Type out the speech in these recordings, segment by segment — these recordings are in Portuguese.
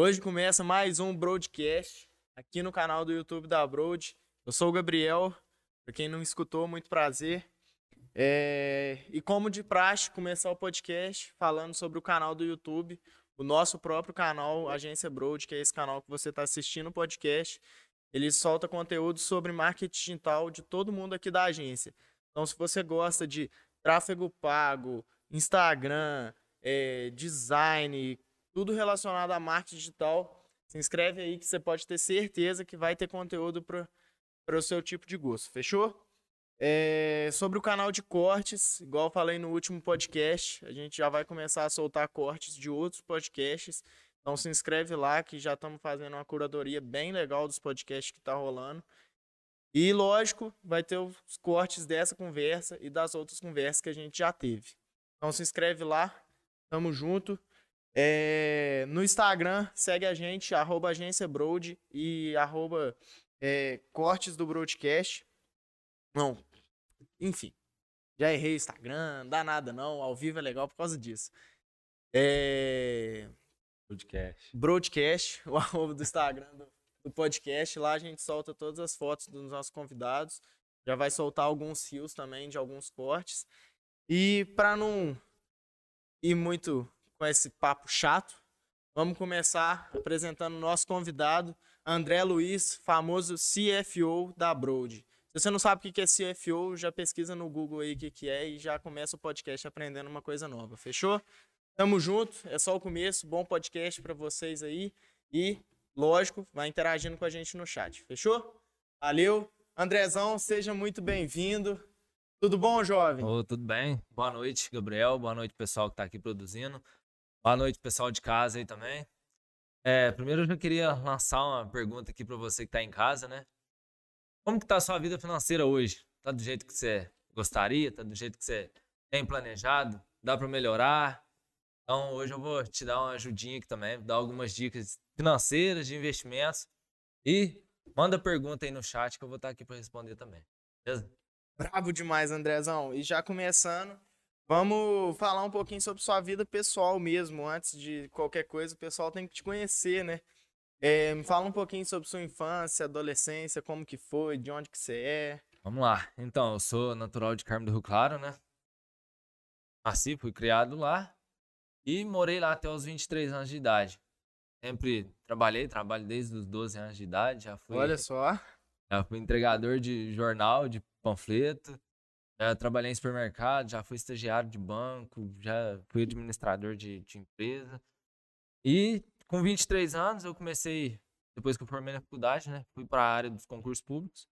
Hoje começa mais um broadcast aqui no canal do YouTube da Broad. Eu sou o Gabriel, para quem não escutou, muito prazer. É... E como de praxe, começar o podcast falando sobre o canal do YouTube, o nosso próprio canal, Agência Broad, que é esse canal que você está assistindo o podcast. Ele solta conteúdo sobre marketing digital de todo mundo aqui da agência. Então, se você gosta de tráfego pago, Instagram, é, design, tudo relacionado a marketing digital, se inscreve aí que você pode ter certeza que vai ter conteúdo para o seu tipo de gosto. Fechou? É, sobre o canal de cortes, igual falei no último podcast, a gente já vai começar a soltar cortes de outros podcasts. Então se inscreve lá que já estamos fazendo uma curadoria bem legal dos podcasts que tá rolando. E lógico, vai ter os cortes dessa conversa e das outras conversas que a gente já teve. Então se inscreve lá, tamo junto. É, no Instagram, segue a gente, arroba agência Broad e arroba é, cortes do Broadcast. Não, enfim. Já errei o Instagram, não dá nada não. Ao vivo é legal por causa disso. É... Broadcast. Broadcast, o arroba do Instagram do, do, podcast. Lá a gente solta todas as fotos dos nossos convidados. Já vai soltar alguns rios também de alguns cortes. E para não ir muito com esse papo chato, vamos começar apresentando o nosso convidado, André Luiz, famoso CFO da Broad. Se você não sabe o que é CFO, já pesquisa no Google aí o que é e já começa o podcast aprendendo uma coisa nova. Fechou? Tamo junto, é só o começo. Bom podcast para vocês aí. E, lógico, vai interagindo com a gente no chat. Fechou? Valeu. Andrezão, seja muito bem-vindo. Tudo bom, jovem? Oh, tudo bem. Boa noite, Gabriel. Boa noite, pessoal que está aqui produzindo. Boa noite, pessoal de casa aí também. É, primeiro eu já queria lançar uma pergunta aqui para você que está em casa, né? Como que tá a sua vida financeira hoje? Tá do jeito que você gostaria? Tá do jeito que você tem planejado? Dá para melhorar? Então, hoje eu vou te dar uma ajudinha aqui também, dar algumas dicas financeiras, de investimentos. E manda pergunta aí no chat que eu vou estar aqui para responder também. Beleza? Bravo demais, Andrezão. E já começando, vamos falar um pouquinho sobre sua vida pessoal mesmo. Antes de qualquer coisa, o pessoal tem que te conhecer, né? É, me fala um pouquinho sobre sua infância, adolescência, como que foi, de onde que você é. Vamos lá. Então, eu sou natural de Carmo do Rio Claro, né? Nasci, fui criado lá e morei lá até os 23 anos de idade. Sempre trabalhei, trabalho desde os 12 anos de idade, já fui. Olha só. Já fui entregador de jornal, de panfleto. Já trabalhei em supermercado, já fui estagiário de banco, já fui administrador de, de empresa. E com 23 anos, eu comecei, depois que eu formei na faculdade, né? Fui para a área dos concursos públicos.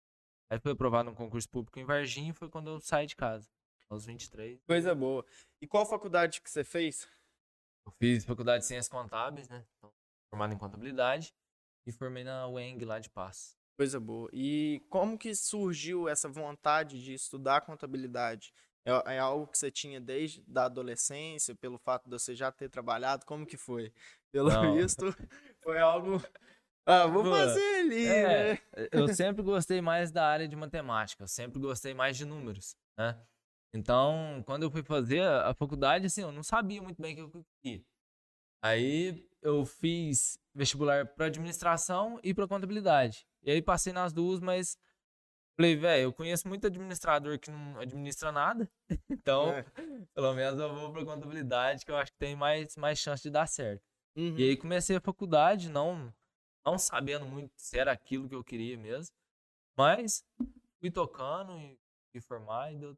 Aí fui aprovado num concurso público em Varginha e foi quando eu saí de casa, aos 23. Coisa boa. E qual faculdade que você fez? Eu fiz faculdade de Ciências Contábeis, né? Então, formado em Contabilidade. E formei na UENG lá de Paz. Coisa boa. E como que surgiu essa vontade de estudar contabilidade? É, é, algo que você tinha desde da adolescência, pelo fato de você já ter trabalhado? Como que foi? Pelo Não. visto, foi algo. Ah, vou fazer ali, é, né? Eu sempre gostei mais da área de matemática, eu sempre gostei mais de números, né? Então, quando eu fui fazer a faculdade, assim, eu não sabia muito bem o que eu queria. Aí eu fiz vestibular para administração e para contabilidade. E aí passei nas duas, mas Falei, velho, eu conheço muito administrador que não administra nada, então é. pelo menos eu vou pra contabilidade que eu acho que tem mais, mais chance de dar certo. Uhum. E aí comecei a faculdade, não, não sabendo muito se era aquilo que eu queria mesmo, mas fui tocando e fui formar e deu...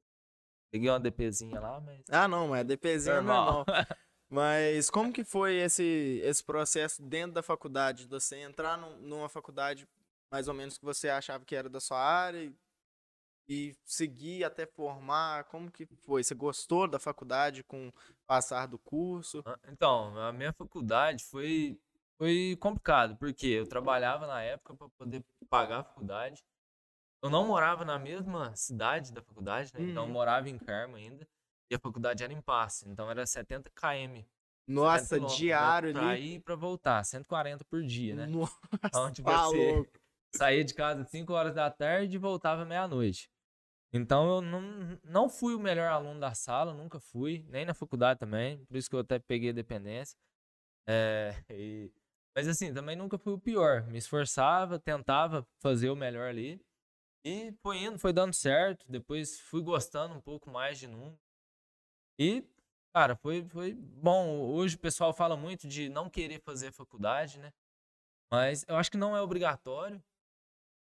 Peguei uma DPzinha lá, mas... Ah, não, mas DPzinha é normal. normal. mas como que foi esse, esse processo dentro da faculdade? De você entrar num, numa faculdade mais ou menos que você achava que era da sua área e, e seguir até formar? Como que foi? Você gostou da faculdade com o passar do curso? Ah, então, a minha faculdade foi foi complicado, porque eu trabalhava na época para poder pagar a faculdade. Eu não morava na mesma cidade da faculdade, né? Então eu uhum. morava em Carmo ainda. E a faculdade era em Passe, então era 70 km. Nossa, diário pra ali. Pra ir e pra voltar, 140 por dia, né? Nossa, então, tipo, tá você, louco saía de casa às 5 horas da tarde e voltava meia-noite. Então eu não, não fui o melhor aluno da sala, nunca fui, nem na faculdade também, por isso que eu até peguei dependência. É, e, Mas assim, também nunca fui o pior. Me esforçava, tentava fazer o melhor ali. E foi indo, foi dando certo. Depois fui gostando um pouco mais de número. E, cara, foi, foi bom. Hoje o pessoal fala muito de não querer fazer faculdade, né? Mas eu acho que não é obrigatório.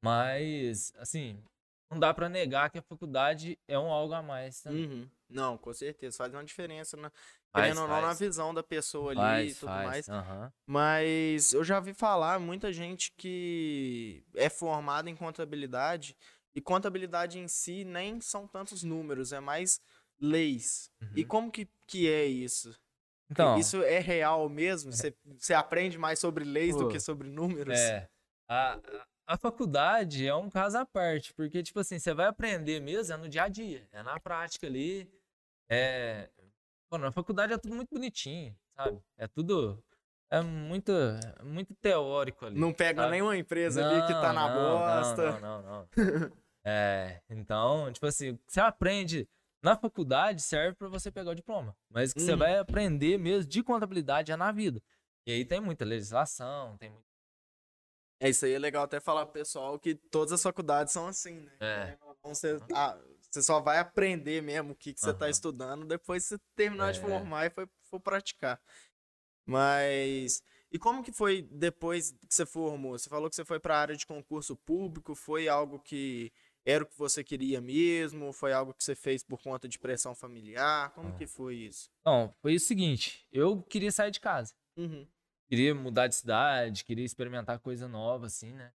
Mas, assim, não dá para negar que a faculdade é um algo a mais. Também. Uhum. Não, com certeza. Faz uma diferença, na, querendo ou não, na visão da pessoa ali faz, e tudo faz. mais. Uhum. Mas eu já vi falar muita gente que é formada em contabilidade e contabilidade em si nem são tantos números, é mais leis. Uhum. E como que, que é isso? Então, isso é real mesmo? Você, você aprende mais sobre leis pô, do que sobre números? É. A, a faculdade é um caso à parte, porque, tipo assim, você vai aprender mesmo é no dia a dia, é na prática ali. É. Pô, na faculdade é tudo muito bonitinho, sabe? É tudo. É muito, muito teórico ali. Não pega sabe? nenhuma empresa não, ali que tá na não, bosta. Não, não, não. não. é, então, tipo assim, você aprende na faculdade serve para você pegar o diploma. Mas o que hum. você uhum. vai aprender mesmo de contabilidade é na vida. E aí tem muita legislação, tem muito é, isso aí é legal até falar pro pessoal que todas as faculdades são assim, né? É. Então, você, ah, você só vai aprender mesmo o que, que você está estudando depois você terminar é. de formar e for, for praticar. Mas. E como que foi depois que você formou? Você falou que você foi para a área de concurso público, foi algo que era o que você queria mesmo? Foi algo que você fez por conta de pressão familiar? Como ah. que foi isso? Não, foi o seguinte, eu queria sair de casa. Uhum queria mudar de cidade, queria experimentar coisa nova, assim, né?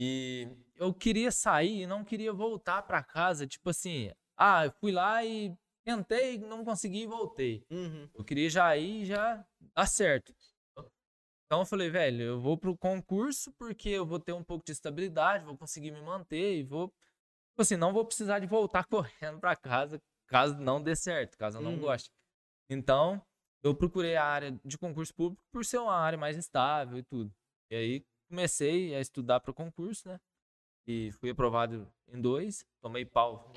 E eu queria sair e não queria voltar para casa, tipo assim, ah, eu fui lá e tentei, não consegui e voltei. Uhum. Eu queria já ir e já dar certo. Então eu falei, velho, eu vou pro concurso porque eu vou ter um pouco de estabilidade, vou conseguir me manter e vou, tipo assim, não vou precisar de voltar correndo para casa caso não dê certo, caso eu não uhum. goste. Então, eu procurei a área de concurso público por ser uma área mais estável e tudo. E aí comecei a estudar para o concurso, né? E fui aprovado em dois, tomei pau.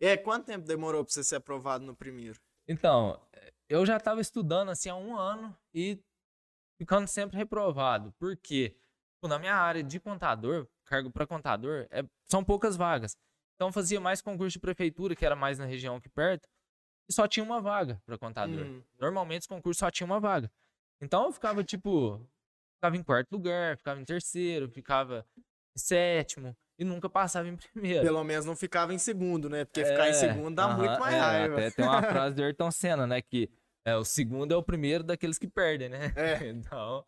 É, quanto tempo demorou para você ser aprovado no primeiro? Então, eu já estava estudando assim há um ano e ficando sempre reprovado. Por quê? Na minha área de contador, cargo para contador, é, são poucas vagas. Então fazia mais concurso de prefeitura, que era mais na região aqui perto e só tinha uma vaga para contador. Uhum. Normalmente os concursos só tinha uma vaga. Então eu ficava tipo, ficava em quarto lugar, ficava em terceiro, ficava em sétimo e nunca passava em primeiro. Pelo menos não ficava em segundo, né? Porque é, ficar em é, segundo dá uh -huh, muito mais é, raiva. Até tem uma frase do Ayrton Senna, né? Que é, o segundo é o primeiro daqueles que perdem, né? É. então,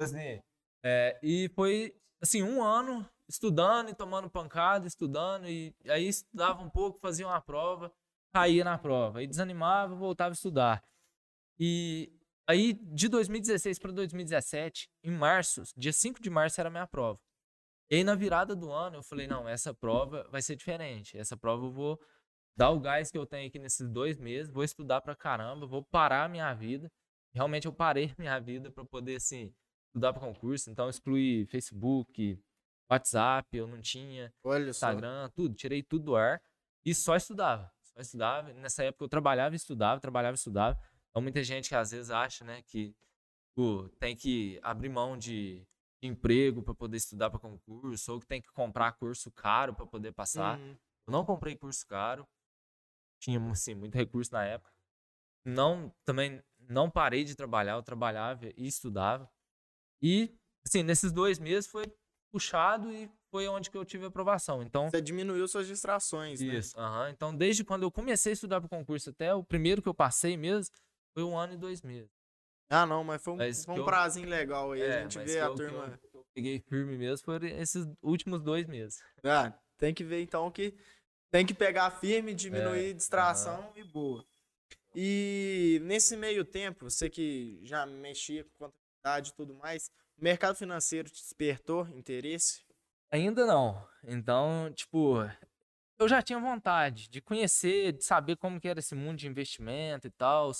assim, é, e foi, assim, um ano estudando e tomando pancada, estudando, e aí estudava um pouco, fazia uma prova, caía na prova. Aí desanimava, voltava a estudar. E aí, de 2016 para 2017, em março, dia 5 de março era a minha prova. E aí, na virada do ano, eu falei: não, essa prova vai ser diferente. Essa prova eu vou dar o gás que eu tenho aqui nesses dois meses, vou estudar pra caramba, vou parar a minha vida. Realmente, eu parei minha vida para poder, assim, estudar para concurso. Então, excluí Facebook, WhatsApp, eu não tinha, Olha Instagram, só. tudo. Tirei tudo do ar e só estudava eu estudava. Nessa época eu trabalhava e estudava, trabalhava e estudava. Então muita gente que às vezes acha, né, que pô, tem que abrir mão de emprego para poder estudar para concurso ou que tem que comprar curso caro para poder passar. Uhum. Eu não comprei curso caro. Tinha assim, muito recurso na época. Não também não parei de trabalhar, eu trabalhava e estudava. E assim, nesses dois meses foi puxado e foi onde que eu tive aprovação. Então, você diminuiu suas distrações, né? Isso, então desde quando eu comecei a estudar para o concurso até o primeiro que eu passei mesmo, foi um ano e dois meses. Ah, não, mas foi um, mas foi um eu... prazinho legal aí, é, a gente vê a eu, turma... Que eu, eu peguei firme mesmo foram esses últimos dois meses. Ah, tem que ver então que tem que pegar firme, diminuir é, distração e boa. E nesse meio tempo, você que já mexia com contabilidade e tudo mais, o mercado financeiro te despertou interesse? Ainda não. Então, tipo, eu já tinha vontade de conhecer, de saber como que era esse mundo de investimento e tal.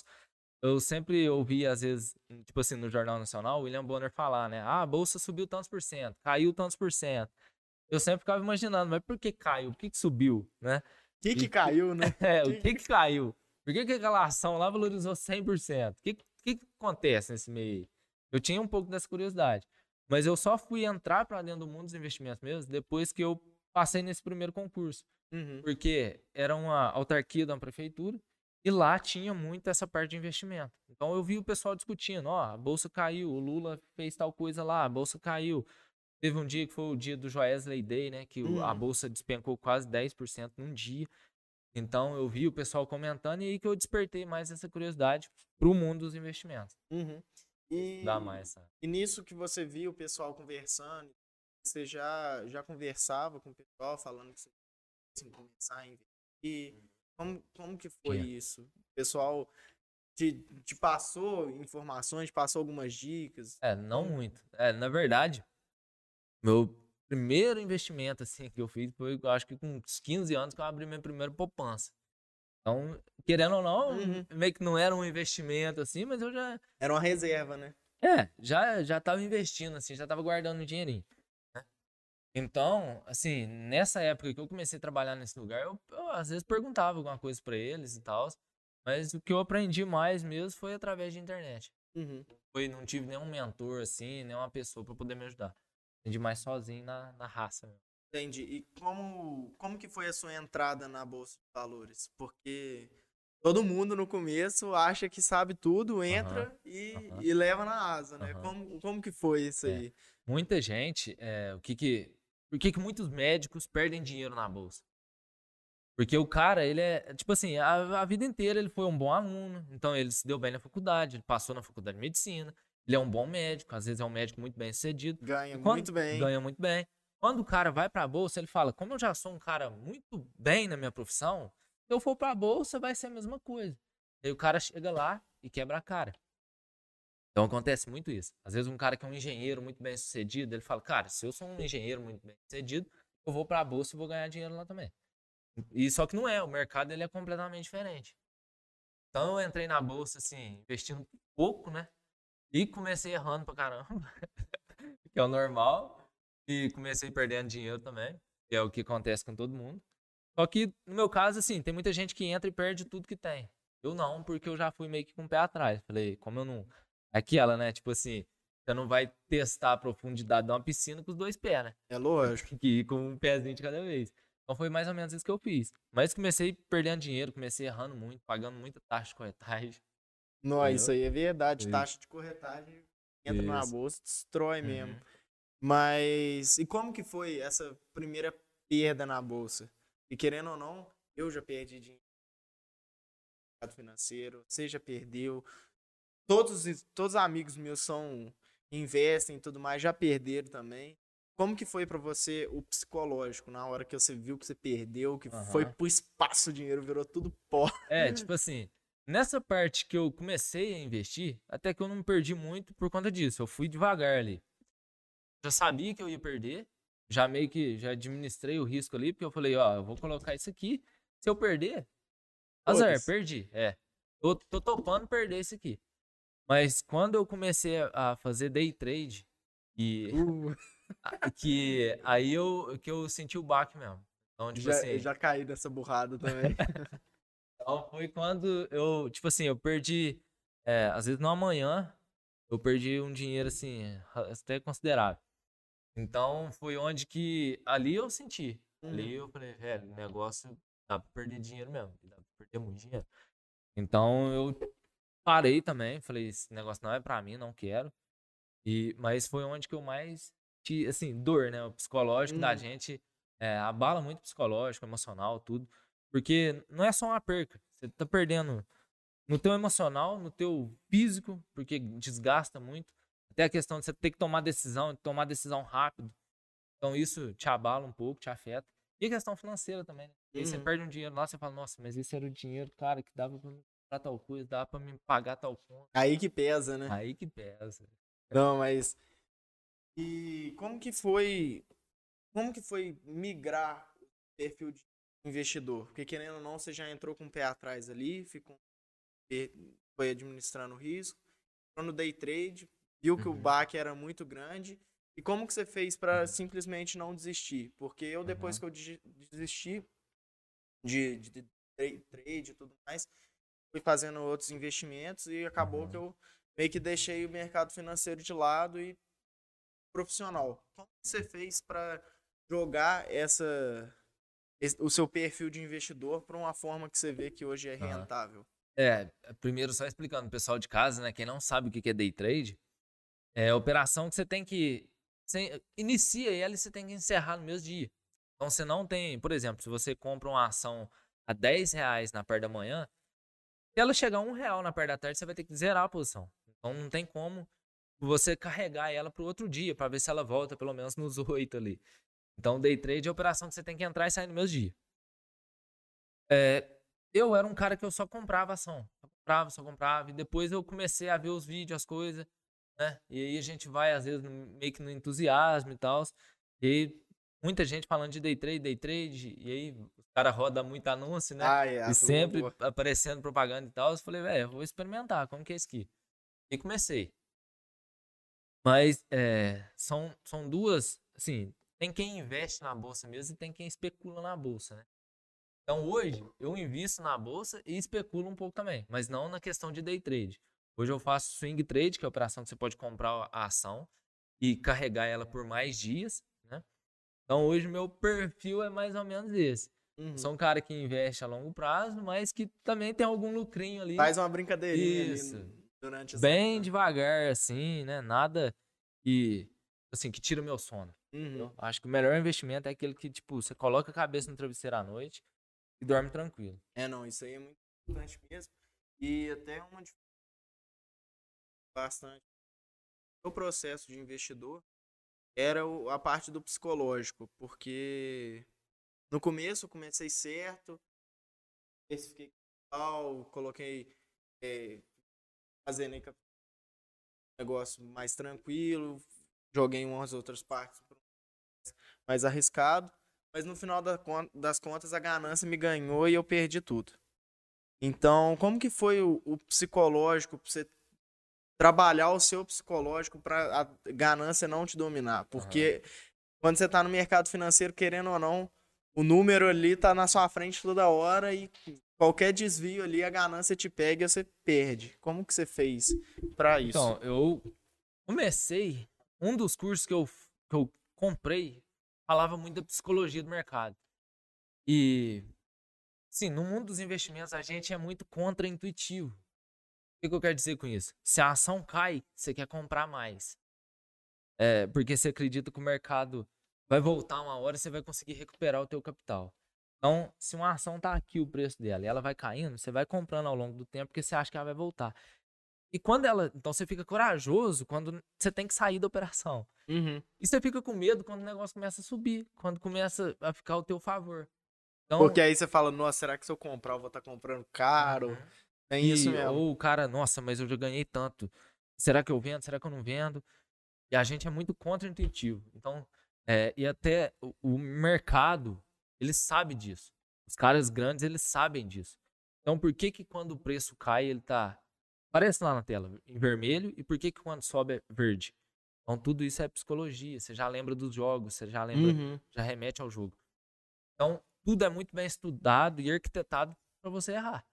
Eu sempre ouvi, às vezes, tipo assim, no Jornal Nacional, o William Bonner falar, né? Ah, a bolsa subiu tantos por cento, caiu tantos por cento. Eu sempre ficava imaginando, mas por que caiu? Por que, que subiu, né? O que, que caiu, né? é, o que, que caiu? Por que, que aquela ação lá valorizou 100%? O que, que, que acontece nesse meio? Eu tinha um pouco dessa curiosidade. Mas eu só fui entrar para dentro do mundo dos investimentos mesmo depois que eu passei nesse primeiro concurso. Uhum. Porque era uma autarquia da prefeitura e lá tinha muito essa parte de investimento. Então eu vi o pessoal discutindo, ó, a bolsa caiu, o Lula fez tal coisa lá, a bolsa caiu. Teve um dia que foi o dia do Joesley Day, né, que o- a Uhum. bolsa despencou quase 10% num dia. Então eu vi o pessoal comentando e aí que eu despertei mais essa curiosidade pro mundo dos investimentos. Uhum. E, Dá mais essa. e nisso que você viu o pessoal conversando, você já, já conversava com o pessoal falando que você ia começar a investir? Como, como que foi isso? O pessoal te, te passou informações, te passou algumas dicas? É, não muito. É, na verdade, meu primeiro investimento assim que eu fiz foi, eu acho que com uns 15 anos que eu abri minha primeira poupança. Então, querendo ou não, Uhum. meio que não era um investimento assim, mas eu já Era uma reserva, né? é, já já tava investindo assim, já tava guardando um dinheirinho. né? Então, assim, nessa época que eu comecei a trabalhar nesse lugar, eu, eu, às vezes perguntava alguma coisa pra eles e tal, mas o que eu aprendi mais mesmo foi através de internet Uhum. foi, não tive nenhum mentor assim, nenhuma pessoa pra poder me ajudar. Aprendi mais sozinho na, na raça. mesmo. Entendi. E como, como que foi a sua entrada na Bolsa de Valores? Porque todo mundo no começo acha que sabe tudo, entra e, aham. e leva na asa, né? Aham. Como, como que foi isso É. aí? Muita gente, é, o que que, por que que muitos médicos perdem dinheiro na bolsa? Porque o cara, ele é, tipo assim, a, a vida inteira ele foi um bom aluno, então ele se deu bem na faculdade, ele passou na faculdade de medicina, ele é um bom médico, às vezes é um médico muito bem sucedido, Ganha quando- muito bem. ganha muito bem. Quando o cara vai pra bolsa, ele fala: Como eu já sou um cara muito bem na minha profissão, se eu for pra bolsa, vai ser a mesma coisa. Aí o cara chega lá e quebra a cara. Então acontece muito isso. Às vezes um cara que é um engenheiro muito bem sucedido, ele fala: Cara, se eu sou um engenheiro muito bem sucedido, eu vou pra bolsa e vou ganhar dinheiro lá também. E só que não é, o mercado ele é completamente diferente. Então eu entrei na bolsa assim, investindo pouco, né? E comecei errando pra caramba, que é o normal. E comecei perdendo dinheiro também, que é o que acontece com todo mundo. Só que no meu caso, assim, tem muita gente que entra e perde tudo que tem. Eu não, porque eu já fui meio que com o pé atrás. Falei, como eu não. Aquela, né? Tipo assim, você não vai testar a profundidade de uma piscina com os dois pés, né? É lógico. Tem que ir com um pezinho de cada vez. Então foi mais ou menos isso que eu fiz. Mas comecei perdendo dinheiro, comecei errando muito, pagando muita taxa de corretagem. Não, Entendeu? isso aí é verdade. Isso. Taxa de corretagem entra na Isso. bolsa, destrói mesmo. Uhum. Mas e como que foi essa primeira perda na bolsa? E querendo ou não, eu já perdi dinheiro no mercado financeiro, você já perdeu. Todos, os- todos os amigos meus são investem e tudo mais, já perderam também. Como que foi pra você o psicológico na hora que você viu que você perdeu, que foi Aham. pro espaço o dinheiro, virou tudo pó? É, tipo assim, nessa parte que eu comecei a investir, até que eu não perdi muito por conta disso. Eu fui devagar ali. Já sabia que eu ia perder, já meio que já administrei o risco ali, porque eu falei, ó, eu vou colocar isso aqui. Se eu perder, azar, perdi. É. Tô, tô topando perder isso aqui. Mas quando eu comecei a fazer day trade, e Uh, que aí eu que eu senti o baque mesmo. Então, tipo já, assim, já caí dessa burrada também. então foi quando eu, tipo assim, eu perdi, é, às vezes no amanhã, eu perdi um dinheiro assim, até considerável. Então foi onde que ali eu senti. Ali eu falei, velho, o negócio dá pra perder dinheiro mesmo, dá pra perder muito dinheiro. Então eu parei também, falei, esse negócio não é pra mim, não quero. E, mas foi onde que eu mais, assim, dor, né? O psicológico da Uhum. gente é, abala muito psicológico, emocional, tudo. Porque não é só uma perca. Você tá perdendo no teu emocional, no teu físico, porque desgasta muito. Até a questão de você ter que tomar decisão, de tomar decisão rápido. Então isso te abala um pouco, te afeta. E a questão financeira também, né? Aí você Uhum. perde um dinheiro lá, você fala, nossa, mas esse era o dinheiro, cara, que dava pra me comprar tal coisa, dava pra me pagar tal conta. Aí que pesa, né? Aí que pesa. Não, mas. E como que foi. Como que foi migrar o perfil de investidor? Porque querendo ou não, você já entrou com o pé atrás ali, ficou, foi administrando o risco, entrou no day trade, viu que o Uhum. baque era muito grande. E como que você fez para simplesmente não desistir? Porque eu, depois Uhum. que eu desi- desisti de, de, de tra- trade e tudo mais, fui fazendo outros investimentos e acabou Uhum. que eu, meio que deixei o mercado financeiro de lado e profissional. Como você fez para jogar essa o seu perfil de investidor para uma forma que você vê que hoje é rentável? É, primeiro só explicando o pessoal de casa, né, quem não sabe o que é day trade, é operação que você tem que você inicia ela e você tem que encerrar no mesmo dia. Então você não tem, por exemplo, se você compra uma ação a 10 reais na parte da manhã, se ela chegar a um real na parte da tarde, você vai ter que zerar a posição. Então não tem como você carregar ela para o outro dia, para ver se ela volta pelo menos nos oito ali. Então, day trade é operação que você tem que entrar e sair no mesmo dia. É, eu era um cara que eu só comprava ação. Só comprava, só comprava. E depois eu comecei a ver os vídeos, as coisas, né? E aí a gente vai, às vezes, meio que no entusiasmo e tal. E aí, muita gente falando de day trade, day trade. E aí, os caras rodam muito anúncio, né? Ah, é, e sempre aparecendo propaganda e tal. Eu falei, velho, vou experimentar, como que é isso aqui? E comecei. Mas é, são, são duas, assim, tem quem investe na bolsa mesmo e tem quem especula na bolsa, né? Então hoje eu invisto na bolsa e especulo um pouco também, mas não na questão de day trade. Hoje eu faço swing trade, que é a operação que você pode comprar a ação e carregar ela por mais dias, né? Então hoje meu perfil é mais ou menos esse. Uhum. Sou um cara que investe a longo prazo, mas que também tem algum lucrinho ali. Faz uma brincadeirinha Isso. ali durante Bem devagar, assim, né? Nada que, assim, que tira o meu sono. Uhum. Acho que o melhor investimento é aquele que, tipo, você coloca a cabeça no travesseiro à noite e dorme tranquilo. É, não, isso aí é muito importante mesmo. E até uma bastante o processo de investidor era a parte do psicológico, porque no começo eu comecei certo, especifiquei tal, coloquei é, fazendo negócio mais tranquilo, joguei umas outras partes mais arriscado, mas no final das contas a ganância me ganhou e eu perdi tudo. Então, como que foi o, o psicológico para você trabalhar o seu psicológico para a ganância não te dominar? Porque uhum. quando você está no mercado financeiro, querendo ou não, o número ali tá na sua frente toda hora e qualquer desvio ali, a ganância te pega e você perde. Como que você fez para isso? Então, eu comecei, um dos cursos que eu, que eu comprei falava muito da psicologia do mercado. E, sim, no mundo dos investimentos a gente é muito contra-intuitivo. O que, eu quero dizer com isso? Se a ação cai, você quer comprar mais. É, porque você acredita que o mercado vai voltar uma hora e você vai conseguir recuperar o teu capital. Então, se uma ação tá aqui o preço dela e ela vai caindo, você vai comprando ao longo do tempo porque você acha que ela vai voltar. E quando ela. Então você fica corajoso quando você tem que sair da operação. Uhum. E você fica com medo quando o negócio começa a subir, quando começa a ficar ao teu favor. Então, porque aí você fala, nossa, será que se eu comprar eu vou estar tá comprando caro? Uhum. É isso mesmo. Ou o cara, nossa, mas eu já ganhei tanto. Será que eu vendo? Será que eu não vendo? E a gente é muito contra-intuitivo. Então, é, e até o, o mercado ele sabe disso. Os caras grandes, eles sabem disso. Então, por que que quando o preço cai, ele tá... Aparece lá na tela, em vermelho, e por que que quando sobe é verde? Então, tudo isso é psicologia. Você já lembra dos jogos, você já lembra, uhum. já remete ao jogo. Então, tudo é muito bem estudado e arquitetado para você errar.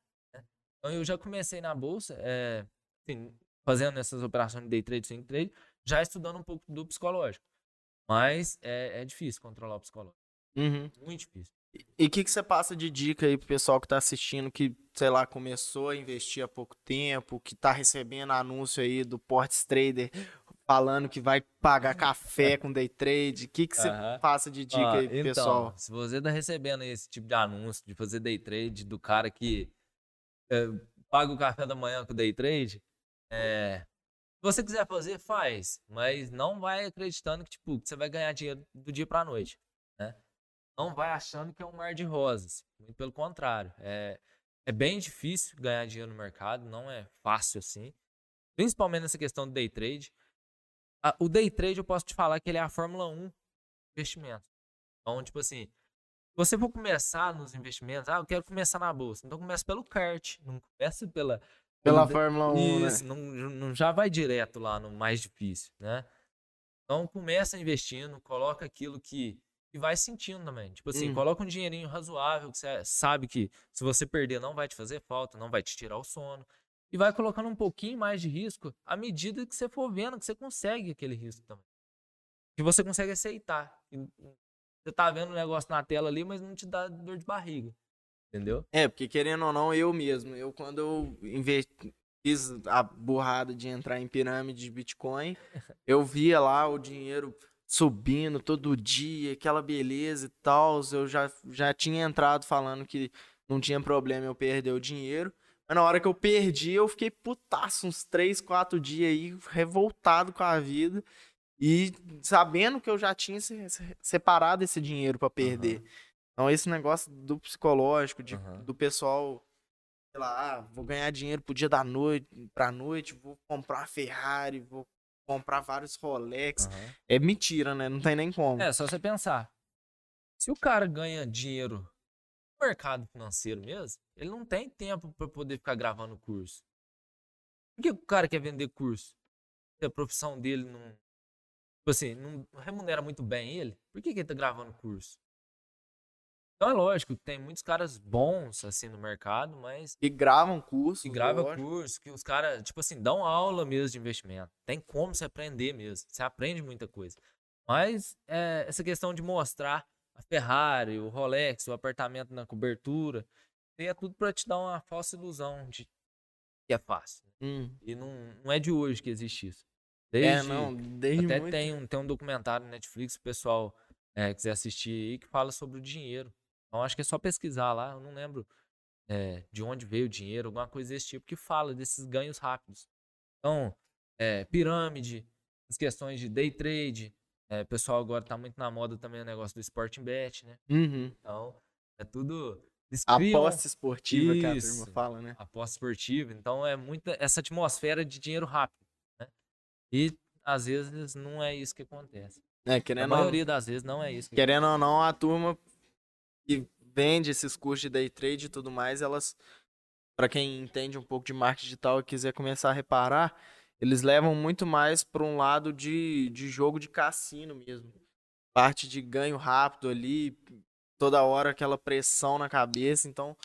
Então, eu já comecei na bolsa, é, assim, fazendo essas operações de day trade, swing trade, já estudando um pouco do psicológico. Mas é, é difícil controlar o psicológico. Uhum. Muito difícil. E o que, que você passa de dica aí pro pessoal que tá assistindo, que, sei lá, começou a investir há pouco tempo, que tá recebendo anúncio aí do Ports Trader falando que vai pagar café com day trade? O que, que você uhum. passa de dica ah, aí pro então, pessoal? Se você tá recebendo esse tipo de anúncio de fazer day trade do cara que é, paga o café da manhã com day trade, é, se você quiser fazer, faz. Mas não vai acreditando que, tipo, que você vai ganhar dinheiro do dia pra noite, né? não vai achando que é um mar de rosas. Pelo contrário. É, é bem difícil ganhar dinheiro no mercado, não é fácil assim. Principalmente nessa questão do day trade. o day trade eu posso te falar que ele é a Fórmula 1 investimento. Então, tipo assim, você for começar nos investimentos, ah, eu quero começar na bolsa. Então começa pelo kart, não começa pela pela Fórmula 1, né? Isso, né? não, não já vai direto lá no mais difícil, né? Então começa investindo, coloca aquilo que e vai sentindo também. Tipo assim, hum. coloca um dinheirinho razoável que você sabe que se você perder não vai te fazer falta, não vai te tirar o sono. e vai colocando um pouquinho mais de risco à medida que você for vendo que você consegue aquele risco também. Que você consegue aceitar. Você tá vendo o negócio na tela ali, mas não te dá dor de barriga. Entendeu? É, porque querendo ou não, eu mesmo, eu quando eu investi, fiz a burrada de entrar em pirâmide de Bitcoin, eu via lá o dinheiro subindo todo dia, aquela beleza e tal. Eu já, já tinha entrado falando que não tinha problema eu perder o dinheiro. Mas na hora que eu perdi, eu fiquei putaço uns 3, 4 dias aí, revoltado com a vida. E sabendo que eu já tinha separado esse dinheiro para perder. Uhum. Então, esse negócio do psicológico, de, uhum. do pessoal, sei lá, ah, vou ganhar dinheiro pro dia da noite, pra noite, vou comprar uma Ferrari, vou comprar vários Rolex. Uhum. É mentira, né? Não tem nem como. É, só você pensar. Se o cara ganha dinheiro no mercado financeiro mesmo, ele não tem tempo para poder ficar gravando curso. Por que o cara quer vender curso? Se a profissão dele não. Tipo assim, não remunera muito bem ele, por que, que ele tá gravando curso? Então é lógico, tem muitos caras bons assim no mercado, mas. E gravam curso. E gravam curso, que os caras, tipo assim, dão aula mesmo de investimento. Tem como você aprender mesmo. Você aprende muita coisa. Mas é, essa questão de mostrar a Ferrari, o Rolex, o apartamento na cobertura, é tudo para te dar uma falsa ilusão de que é fácil. Hum. E não, não é de hoje que existe isso. É, desde, é, não, desde até muito... tem, um, tem um documentário no Netflix, o pessoal é, quiser assistir aí, que fala sobre o dinheiro. Então acho que é só pesquisar lá, eu não lembro é, de onde veio o dinheiro, alguma coisa desse tipo, que fala desses ganhos rápidos. Então, é, pirâmide, as questões de day trade, é, o pessoal agora tá muito na moda também o negócio do Sporting Bet, né? Uhum. Então, é tudo. Aposta esportiva Isso, que a turma fala, né? Aposta esportiva. Então é muita essa atmosfera de dinheiro rápido? E às vezes não é isso que acontece. É, querendo a maioria das vezes não é isso. querendo acontece. ou não, a turma que vende esses cursos de day trade e tudo mais, elas, para quem entende um pouco de marketing digital e quiser começar a reparar, eles levam muito mais para um lado de, de jogo de cassino mesmo. Parte de ganho rápido ali, toda hora aquela pressão na cabeça. Então,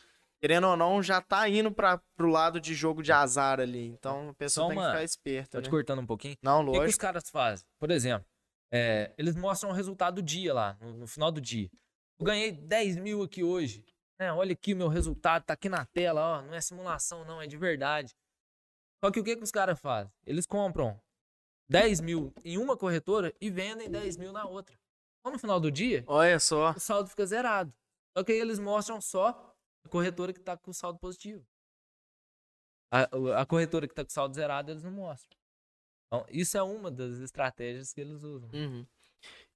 querendo ou não, já tá indo para pro lado de jogo de azar ali. Então, a pessoa Só tem uma... que ficar esperta. Tô né? te cortando um pouquinho. Não, lógico. O que, que os caras fazem? Por exemplo, é, eles mostram o resultado do dia lá, no, no final do dia. Eu ganhei 10 mil aqui hoje. É, olha aqui o meu resultado, tá aqui na tela, ó. Não é simulação, não, é de verdade. Só que o que, que os caras fazem? Eles compram 10 mil em uma corretora e vendem 10 mil na outra. Então, no final do dia, olha só, o saldo fica zerado. Só que aí eles mostram só a corretora que tá com saldo positivo. A, a corretora que tá com saldo zerado, eles não mostram. Então, isso é uma das estratégias que eles usam. Uhum.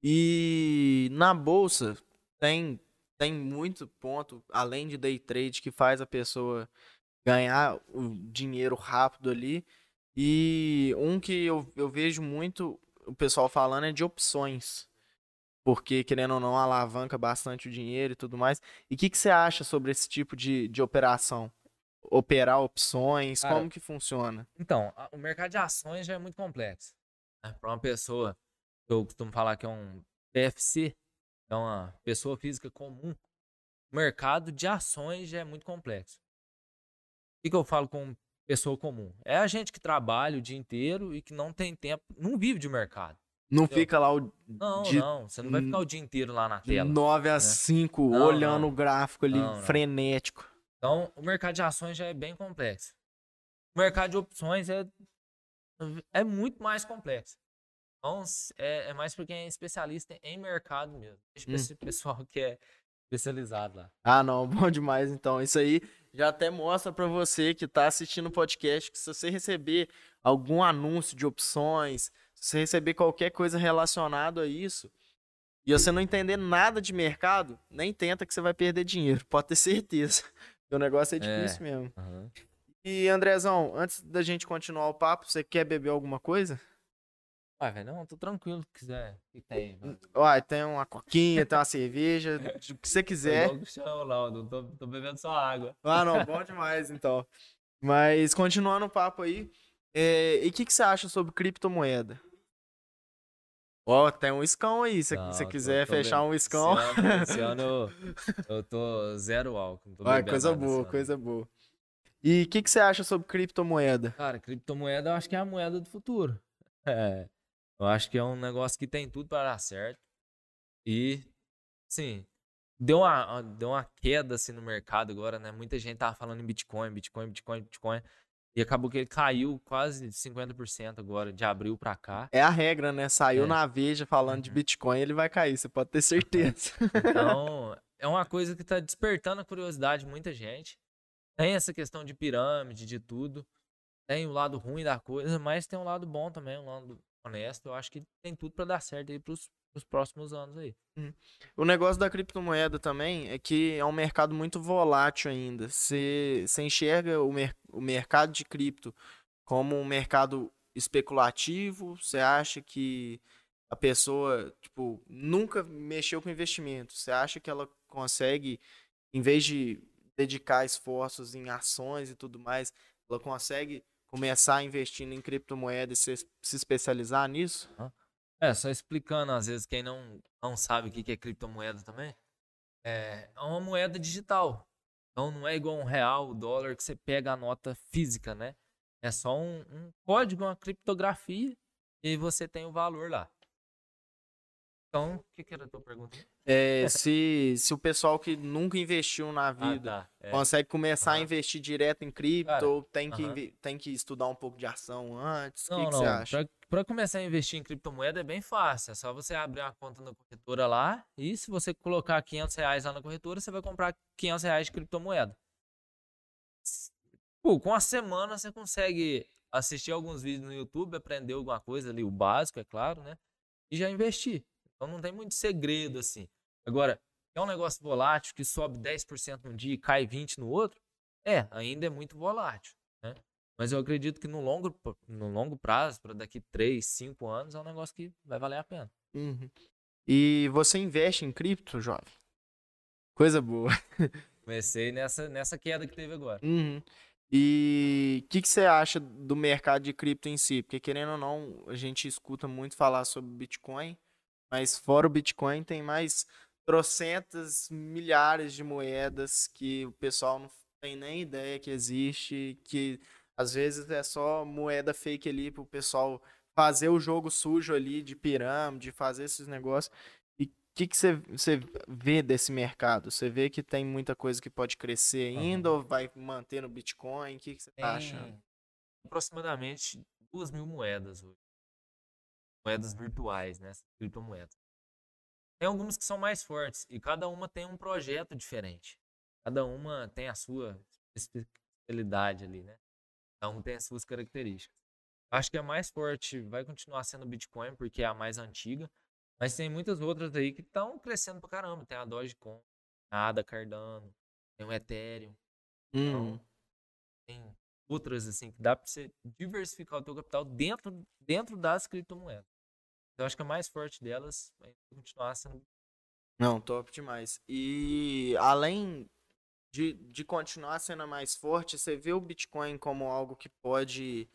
E na bolsa, tem, tem muito ponto, além de day trade, que faz a pessoa ganhar o dinheiro rápido ali. E um que eu, eu vejo muito o pessoal falando é de opções. Porque, querendo ou não, alavanca bastante o dinheiro e tudo mais. E o que, que você acha sobre esse tipo de, de operação? Operar opções, Cara, como que funciona? Então, o mercado de ações já é muito complexo. Né? Para uma pessoa, eu costumo falar que é um PFC, então, uma pessoa física comum, o mercado de ações já é muito complexo. O que eu falo com pessoa comum? É a gente que trabalha o dia inteiro e que não tem tempo, não vive de mercado. Não entendeu? fica lá o. Não, de... não. Você não vai ficar o dia inteiro lá na tela. 9 a né? 5, não, olhando não. o gráfico ali, não, frenético. Então, o mercado de ações já é bem complexo. O mercado de opções é, é muito mais complexo. Então, é, é mais para quem é especialista em mercado mesmo. Deixa hum. esse pessoal que é especializado lá. Ah, não, bom demais então. Isso aí já até mostra para você que está assistindo o podcast que se você receber algum anúncio de opções, você receber qualquer coisa relacionado a isso, e você não entender nada de mercado, nem tenta que você vai perder dinheiro, pode ter certeza. o negócio é difícil é. mesmo. Uhum. E Andrezão, antes da gente continuar o papo, você quer beber alguma coisa? Ué, velho, não, tô tranquilo se quiser. O que tem? Ué, tem uma coquinha, tem uma cerveja, o que você quiser. Não, chão, não tô, tô bebendo só água. Ah, não, bom demais então. Mas continuando o papo aí, é, e o que, que você acha sobre criptomoeda? Ó, oh, tem um escão aí, se você quiser tô, tô fechar um escão. Esse ano, esse ano eu, eu, tô zero álcool. Ué, coisa boa, coisa boa. E o que, que você acha sobre criptomoeda? Cara, criptomoeda eu acho que é a moeda do futuro. É, eu acho que é um negócio que tem tudo para dar certo. E, sim, deu uma, deu uma queda assim no mercado agora, né? Muita gente tava falando em Bitcoin, Bitcoin, Bitcoin, Bitcoin. E acabou que ele caiu quase 50% agora, de abril para cá. É a regra, né? Saiu É. na Veja falando de Uhum. Bitcoin, ele vai cair, você pode ter certeza. Então, é uma coisa que tá despertando a curiosidade de muita gente. Tem essa questão de pirâmide, de tudo. Tem o lado ruim da coisa, mas tem um lado bom também, um lado honesto. Eu acho que tem tudo para dar certo aí pros, pros próximos anos aí. O negócio da criptomoeda também é que é um mercado muito volátil ainda. Você enxerga o, mer o mercado de cripto como um mercado especulativo? Você acha que a pessoa, tipo, nunca mexeu com investimento? Você acha que ela consegue, em vez de dedicar esforços em ações e tudo mais, ela consegue começar investindo em criptomoeda e se, se especializar nisso? É, só explicando, às vezes, quem não, não sabe o que que é criptomoeda também. É, é uma moeda digital. Então não é igual um real, o dólar, que você pega a nota física, né? É só um, um código, uma criptografia, e você tem o valor lá. Então, o que, que era a tua pergunta? É, se, se o pessoal que nunca investiu na Ah, vida tá. É. consegue começar a Aham. investir direto em cripto Cara, ou tem que, aham. inve- tem que estudar um pouco de ação antes? O que, que você acha? Pra, pra começar a investir em criptomoeda é bem fácil. É só você abrir uma conta na corretora lá e se você colocar 500 reais lá na corretora, você vai comprar 500 reais de criptomoeda. Pô, com a semana você consegue assistir alguns vídeos no YouTube, aprender alguma coisa ali, o básico, é claro, né? E já investir. Então não tem muito segredo assim. Agora, é um negócio volátil que sobe 10% num dia e cai 20% no outro? É, ainda é muito volátil. né? Mas eu acredito que no longo, no longo prazo, para daqui 3, 5 anos, é um negócio que vai valer a pena. Uhum. E você investe em cripto, jovem? Coisa boa. Comecei nessa, nessa queda que teve agora. Uhum. E o que, que você acha do mercado de cripto em si? Porque, querendo ou não, a gente escuta muito falar sobre Bitcoin, mas fora o Bitcoin tem mais trocentas milhares de moedas que o pessoal não tem nem ideia que existe, que às vezes é só moeda fake ali para o pessoal fazer o jogo sujo ali de pirâmide, fazer esses negócios. E o que, você, vê desse mercado? Você vê que tem muita coisa que pode crescer ainda Aham. ou vai manter no Bitcoin? O que, você tá achando? Aproximadamente 2 mil moedas hoje. Moedas virtuais, né? Criptomoedas. Tem algumas que são mais fortes e cada uma tem um projeto diferente. Cada uma tem a sua especialidade ali, né? Cada uma tem as suas características. Acho que a mais forte vai continuar sendo o Bitcoin, porque é a mais antiga. Mas tem muitas outras aí que estão crescendo pra caramba. Tem a Dogecoin, a ADA Cardano, tem o Ethereum. Hum, Tem outras assim que dá pra você diversificar o teu capital dentro, dentro das criptomoedas. Eu acho que a mais forte delas vai continuar sendo não, top demais. E além de, de continuar sendo mais forte, você vê o Bitcoin como algo que pode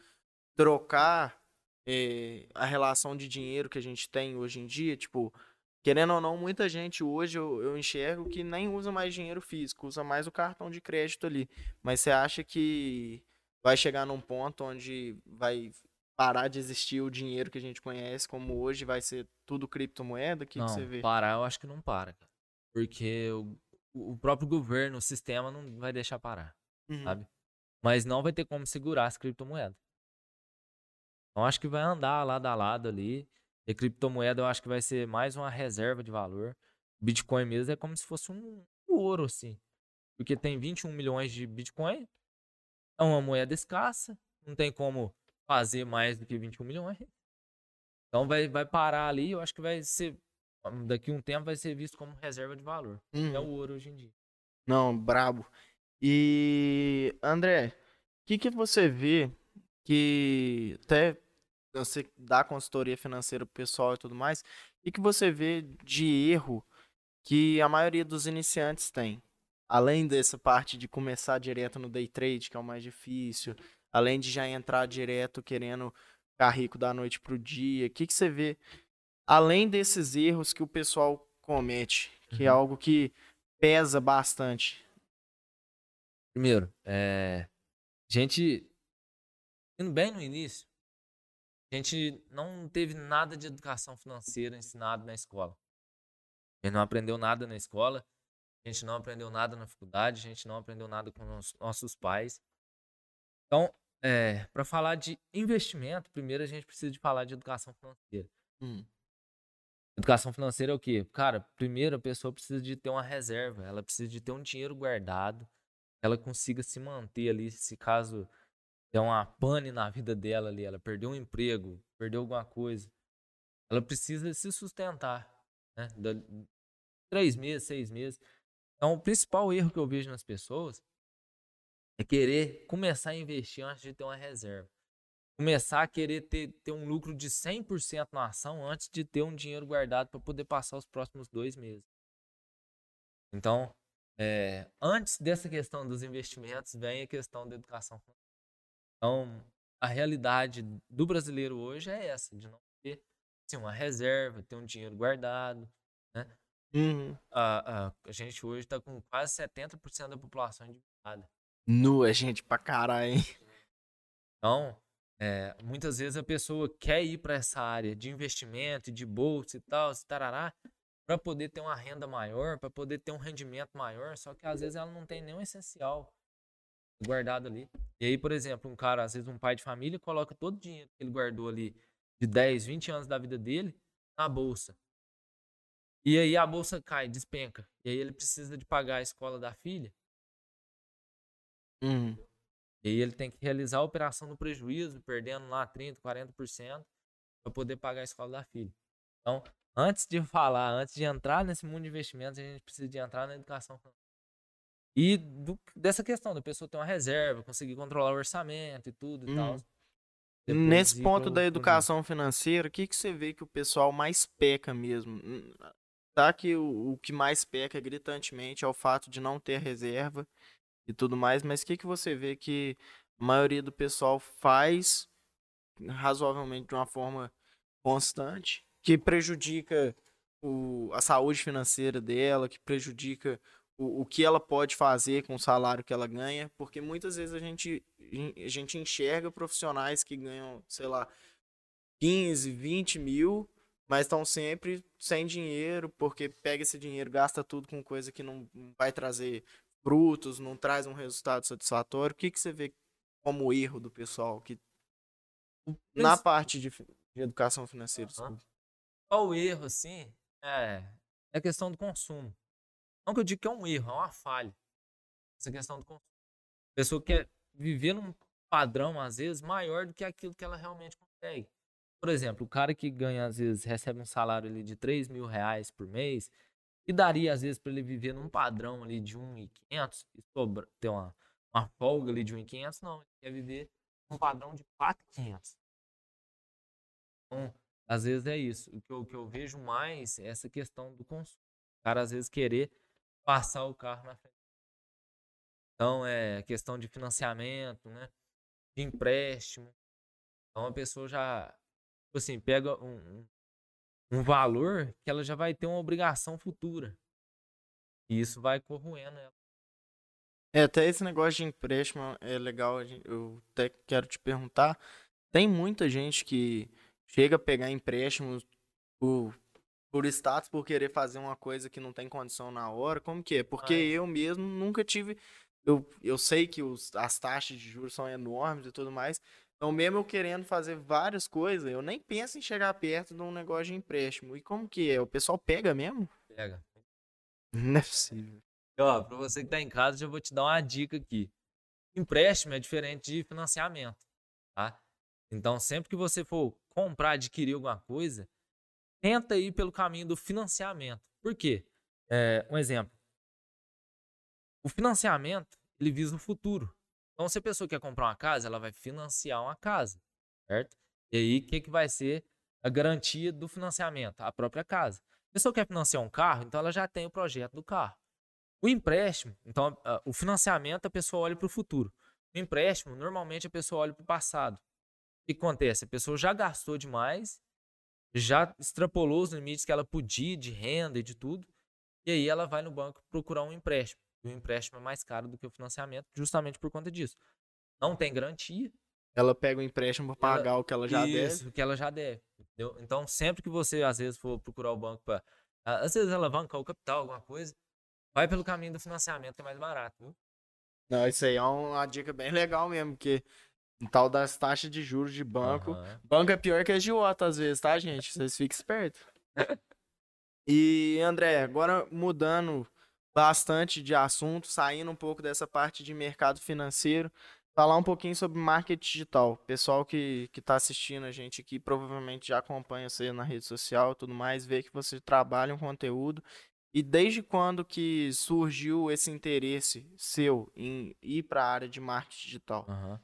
trocar eh, a relação de dinheiro que a gente tem hoje em dia? Tipo, querendo ou não, muita gente hoje eu, eu enxergo que nem usa mais dinheiro físico, usa mais o cartão de crédito ali. Mas você acha que vai chegar num ponto onde vai parar de existir o dinheiro que a gente conhece como hoje, vai ser tudo criptomoeda? O que, que não, você vê? parar eu acho que não para. Porque o, o próprio governo, o sistema não vai deixar parar, Uhum. sabe? Mas não vai ter como segurar as criptomoedas. Então acho que vai andar lado a lado ali. E criptomoeda eu acho que vai ser mais uma reserva de valor. Bitcoin mesmo é como se fosse um ouro, assim. Porque tem 21 milhões de Bitcoin. É uma moeda escassa. Não tem como fazer mais do que 21 milhões. Então vai, vai parar ali. Eu acho que vai ser. Daqui a um tempo vai ser visto como reserva de valor. Uhum. É o ouro hoje em dia. Não, brabo. E André, o que que você vê que até você dá consultoria financeira pro pessoal e tudo mais, o que que você vê de erro que a maioria dos iniciantes tem? Além dessa parte de começar direto no day trade, que é o mais difícil, além de já entrar direto querendo ficar rico da noite pro dia, o que que você vê além desses erros que o pessoal comete, que é Uhum. algo que pesa bastante? Primeiro, é, A gente, indo bem no início, a gente não teve nada de educação financeira ensinado na escola. A gente não aprendeu nada na escola, a gente não aprendeu nada na faculdade, a gente não aprendeu nada com os nossos pais. Então, é, para falar de investimento, primeiro a gente precisa de falar de educação financeira. Hum. Educação financeira é o quê? Cara, primeiro a pessoa precisa de ter uma reserva, ela precisa de ter um dinheiro guardado, ela consiga se manter ali, se caso der uma pane na vida dela ali, ela perdeu um emprego, perdeu alguma coisa, ela precisa se sustentar, né? Da, três meses, seis meses. Então, o principal erro que eu vejo nas pessoas é querer começar a investir antes de ter uma reserva. Começar a querer ter, ter um lucro de 100% na ação antes de ter um dinheiro guardado para poder passar os próximos dois meses. Então, é, antes dessa questão dos investimentos, vem a questão da educação Então, a realidade do brasileiro hoje é essa, de não ter assim, uma reserva, ter um dinheiro guardado. Né? Uhum. A, a, a gente hoje está com quase 70% da população endividada. Nu, é gente pra caralho, hein? Então, é, muitas vezes a pessoa quer ir para essa área de investimento, de bolsa e tal, tarará, para poder ter uma renda maior, para poder ter um rendimento maior, só que às vezes ela não tem nenhum essencial guardado ali. E aí, por exemplo, um cara, às vezes um pai de família, coloca todo o dinheiro que ele guardou ali de 10, 20 anos da vida dele na bolsa. E aí a bolsa cai, despenca. E aí ele precisa de pagar a escola da filha. Uhum. E aí ele tem que realizar a operação no prejuízo, perdendo lá 30%, 40% para poder pagar a escola da filha. Então, antes de falar, antes de entrar nesse mundo de investimentos, a gente precisa de entrar na educação e do, dessa questão da pessoa ter uma reserva, conseguir controlar o orçamento e tudo e tal. Depois Nesse ponto pro, da educação financeira, o que, que você vê que o pessoal mais peca mesmo? Tá que o, o que mais peca gritantemente é o fato de não ter reserva e tudo mais, mas o que, que você vê que a maioria do pessoal faz razoavelmente de uma forma constante, que prejudica o, a saúde financeira dela, que prejudica o, o que ela pode fazer com o salário que ela ganha, porque muitas vezes a gente, a gente enxerga profissionais que ganham, sei lá, 15, 20 mil, mas estão sempre sem dinheiro, porque pega esse dinheiro, gasta tudo com coisa que não vai trazer frutos, não traz um resultado satisfatório. O que, que você vê como erro do pessoal que na parte de, de educação financeira? Uhum. Qual o erro, assim, é, é a questão do consumo. Não que eu digo que é um erro, é uma falha. Essa questão do consumo. A pessoa quer viver num padrão, às vezes, maior do que aquilo que ela realmente consegue. Por exemplo, o cara que ganha, às vezes, recebe um salário ali de 3 mil reais por mês, e daria, às vezes, para ele viver num padrão ali de 1.500 e sobra, ter uma, uma folga ali de 1.500, não. Ele quer viver num padrão de 4.500. Então, às vezes é isso. O que, eu, que eu vejo mais é essa questão do consumo. O cara, às vezes, querer passar o carro na frente. Então, é questão de financiamento, né? De empréstimo. Então, a pessoa já, tipo assim, pega um, um valor que ela já vai ter uma obrigação futura. E isso vai corroendo ela. É, até esse negócio de empréstimo é legal, eu até quero te perguntar. Tem muita gente que chega a pegar empréstimos por, por status, por querer fazer uma coisa que não tem condição na hora. Como que é? Porque ah, é. eu mesmo nunca tive. Eu, eu sei que os, as taxas de juros são enormes e tudo mais, então, mesmo eu querendo fazer várias coisas, eu nem penso em chegar perto de um negócio de empréstimo. E como que é? O pessoal pega mesmo? Pega. Não é possível. Ó, pra você que tá em casa, já vou te dar uma dica aqui. Empréstimo é diferente de financiamento, tá? Então, sempre que você for comprar, adquirir alguma coisa, tenta ir pelo caminho do financiamento. Por quê? É, um exemplo. O financiamento, ele visa o futuro. Então, se a pessoa quer comprar uma casa, ela vai financiar uma casa, certo? E aí, o que, que vai ser a garantia do financiamento? A própria casa. A pessoa quer financiar um carro, então ela já tem o projeto do carro. O empréstimo, então, o financiamento, a pessoa olha para o futuro. O empréstimo, normalmente a pessoa olha para o passado. O que acontece? A pessoa já gastou demais, já extrapolou os limites que ela podia de renda e de tudo, e aí ela vai no banco procurar um empréstimo. O empréstimo é mais caro do que o financiamento, justamente por conta disso. não tem garantia. Ela pega o empréstimo para pagar o que ela já Isso, deve. o que ela já deve. Entendeu? Então, sempre que você, às vezes, for procurar o banco para. Às vezes, alavancar o capital, alguma coisa, vai pelo caminho do financiamento, que é mais barato, viu? Não, isso aí é uma dica bem legal mesmo, porque tal das taxas de juros de banco. Aham. Banco é pior que a Giota, às vezes, tá, gente? Vocês fiquem espertos. E, André, agora mudando bastante de assunto, saindo um pouco dessa parte de mercado financeiro, falar um pouquinho sobre marketing digital. Pessoal que, que tá assistindo a gente aqui provavelmente já acompanha você na rede social e tudo mais, vê que você trabalha um conteúdo. E desde quando que surgiu esse interesse seu em ir para a área de marketing digital? Aham.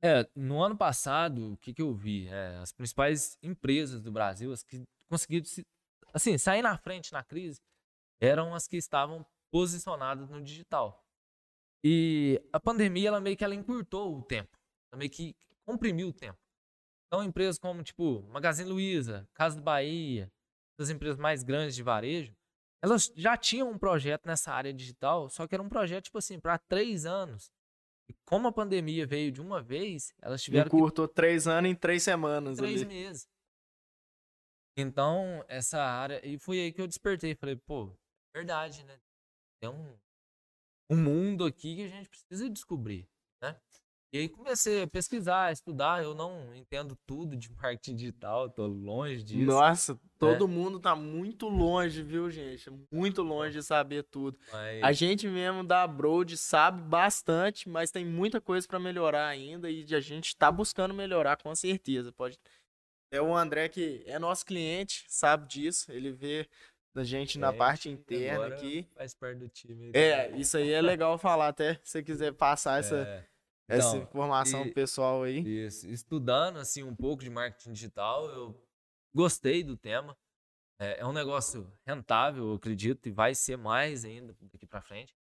É, no ano passado, o que, que eu vi? É, as principais empresas do Brasil, as que conseguiram se, assim, sair na frente na crise, eram as que estavam posicionadas no digital. E a pandemia, ela meio que ela encurtou o tempo. Ela meio que comprimiu o tempo. Então, empresas como, tipo, Magazine Luiza, Casa do Bahia, essas empresas mais grandes de varejo, elas já tinham um projeto nessa área digital, só que era um projeto, tipo assim, para três anos. E como a pandemia veio de uma vez, elas tiveram que Encurtou três anos em três semanas três ali. meses. Então, essa área. E foi aí que eu despertei. Falei, pô, verdade, né? Tem um, um mundo aqui que a gente precisa descobrir, né? E aí comecei a pesquisar, a estudar. Eu não entendo tudo de marketing digital, tô longe disso. Nossa, todo mundo tá muito longe, viu, gente? Muito longe de saber tudo. mas- A gente mesmo da Broad sabe bastante, mas tem muita coisa pra melhorar ainda e a gente tá buscando melhorar com certeza. Pode É o André que é nosso cliente, sabe disso. Ele vê a gente na É, parte e interna aqui. Faz parte do time. É, isso aí é legal falar até se você quiser passar essa, É, essa então, informação e- pessoal aí. Isso. Estudando assim um pouco de marketing digital, eu gostei do tema. É, é um negócio rentável, eu acredito, e vai ser mais ainda daqui para frente.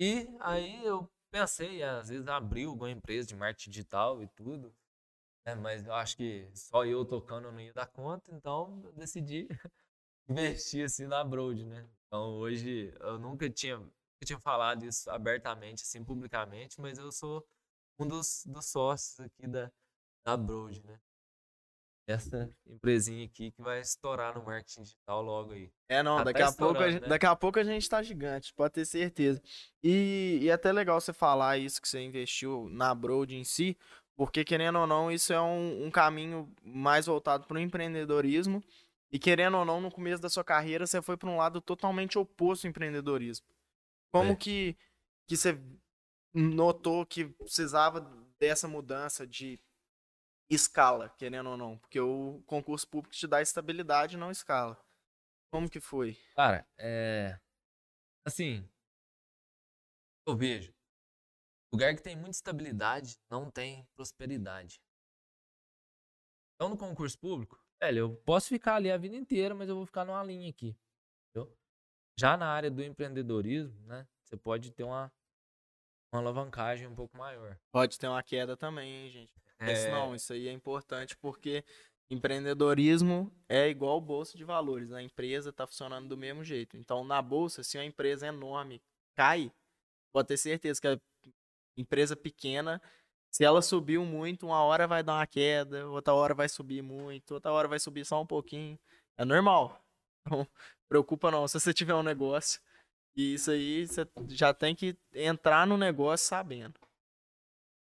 E aí eu pensei, às vezes, abrir alguma empresa de marketing digital e tudo. né, mas eu acho que só eu tocando não ia dar conta, então eu decidi investir assim na Broad, né? Então hoje eu nunca tinha, nunca tinha falado isso abertamente, assim, publicamente, mas eu sou um dos, dos sócios aqui da, da Broad, né? Essa empresinha aqui que vai estourar no marketing digital logo aí. É, não, Já tá daqui, a pouco a gente, né? daqui a pouco a gente tá gigante, pode ter certeza. E, e é até legal você falar isso que você investiu na Broad em si, porque querendo ou não, isso é um, um caminho mais voltado para o empreendedorismo. E querendo ou não, no começo da sua carreira, você foi para um lado totalmente oposto ao empreendedorismo. Como É. que, que você notou que precisava dessa mudança de escala, querendo ou não? Porque o concurso público te dá estabilidade, não escala. Como que foi? Cara, é. Assim. Eu vejo. Lugar que tem muita estabilidade não tem prosperidade. Então, no concurso público, velho, eu posso ficar ali a vida inteira, mas eu vou ficar numa linha aqui. Entendeu? Já na área do empreendedorismo, né? Você pode ter uma, uma alavancagem um pouco maior. Pode ter uma queda também, hein, gente? Mas É, não, isso aí é importante porque empreendedorismo é igual bolsa de valores. A empresa está funcionando do mesmo jeito. Então, na bolsa, se uma empresa enorme cai, pode ter certeza que a empresa pequena, se ela subiu muito, uma hora vai dar uma queda, outra hora vai subir muito, outra hora vai subir só um pouquinho. É normal. Então, preocupa não. Se você tiver um negócio, e isso aí você já tem que entrar no negócio sabendo.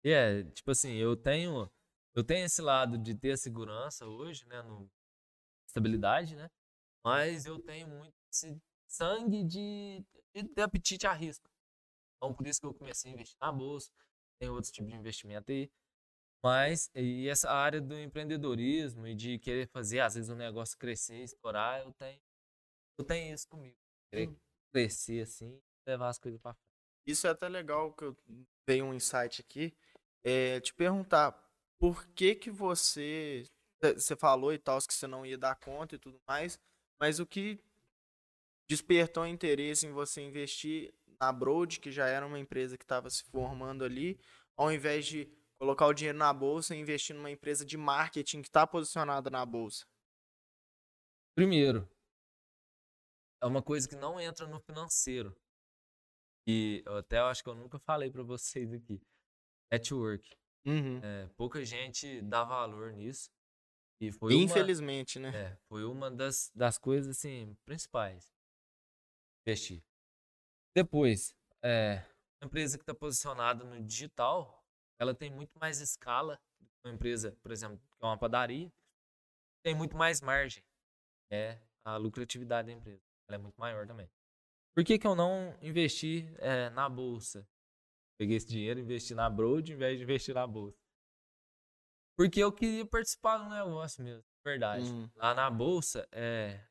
E é, tipo assim, eu tenho eu tenho esse lado de ter segurança hoje, né, no estabilidade, né? Mas eu tenho muito esse sangue de, de ter apetite a risco. Então por isso que eu comecei a investir na bolsa, tem outros tipos de investimento aí. Mas e essa área do empreendedorismo e de querer fazer às vezes o negócio crescer, estourar, eu tenho eu tenho isso comigo. Querer crescer assim, levar as coisas para frente. Isso é até legal que eu veio um insight aqui. É te perguntar por que que você você falou e tal que você não ia dar conta e tudo mais, mas o que despertou interesse em você investir na Broad, que já era uma empresa que estava se formando ali, ao invés de colocar o dinheiro na bolsa e investir numa empresa de marketing que está posicionada na bolsa? Primeiro, é uma coisa que não entra no financeiro. E eu até acho que eu nunca falei pra vocês aqui. network. Uhum. É, pouca gente dá valor nisso. E foi uma, Infelizmente, né? é, foi uma das, das coisas assim, principais. Investir. Depois, é, uma empresa que está posicionada no digital, ela tem muito mais escala do que uma empresa, por exemplo, que é uma padaria, tem muito mais margem. É a lucratividade da empresa. Ela é muito maior também. Por que, que eu não investi é, na bolsa? Peguei esse dinheiro, investi na Broad, ao invés de investir na bolsa. Porque eu queria participar do negócio mesmo, verdade. Uhum. Lá na bolsa, é.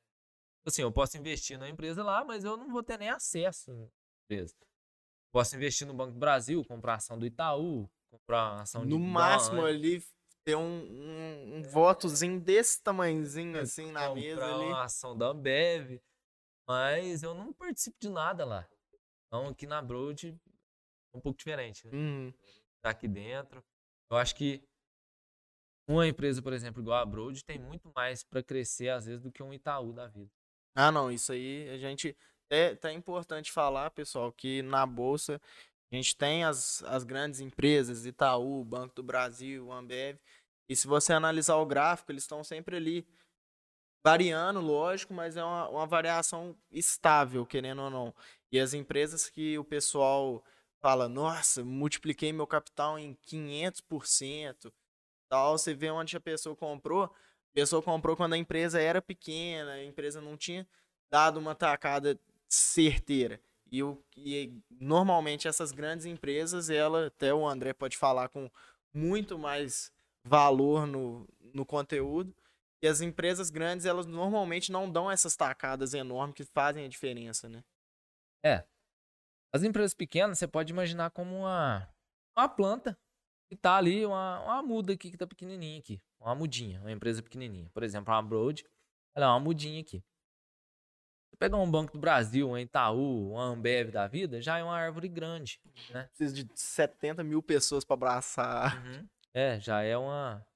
Assim, eu posso investir na empresa lá, mas eu não vou ter nem acesso à empresa. Posso investir no Banco do Brasil, comprar ação do Itaú, comprar ação de No máximo ali, ter um, um, um votozinho desse tamanhozinho assim na comprar mesa ali. uma ação da Ambev, mas eu não participo de nada lá. Então aqui na Broad é um pouco diferente, né? Uhum. Tá aqui dentro. Eu acho que uma empresa, por exemplo, igual a Broad, tem muito mais para crescer às vezes do que um Itaú da vida. Ah, não, isso aí a gente. É, tá importante falar, pessoal, que na Bolsa a gente tem as, as grandes empresas, Itaú, Banco do Brasil, Ambev. E se você analisar o gráfico, eles estão sempre ali variando, lógico, mas é uma, uma variação estável, querendo ou não. E as empresas que o pessoal fala, nossa, multipliquei meu capital em 500%, tal, você vê onde a pessoa comprou, a pessoa comprou quando a empresa era pequena, a empresa não tinha dado uma tacada certeira. E, o, e normalmente essas grandes empresas, ela, até o André pode falar com muito mais valor no, no conteúdo. E as empresas grandes, elas normalmente não dão essas tacadas enormes que fazem a diferença, né? É. As empresas pequenas, você pode imaginar como uma, uma planta que tá ali, uma, uma muda aqui que tá pequenininha aqui. Uma mudinha, uma empresa pequenininha. Por exemplo, uma Broad, ela é uma mudinha aqui. Você pegar um Banco do Brasil, um Itaú, uma Ambev da vida, já é uma árvore grande, né? Precisa de 70 mil pessoas para abraçar. Uhum. É, já é uma,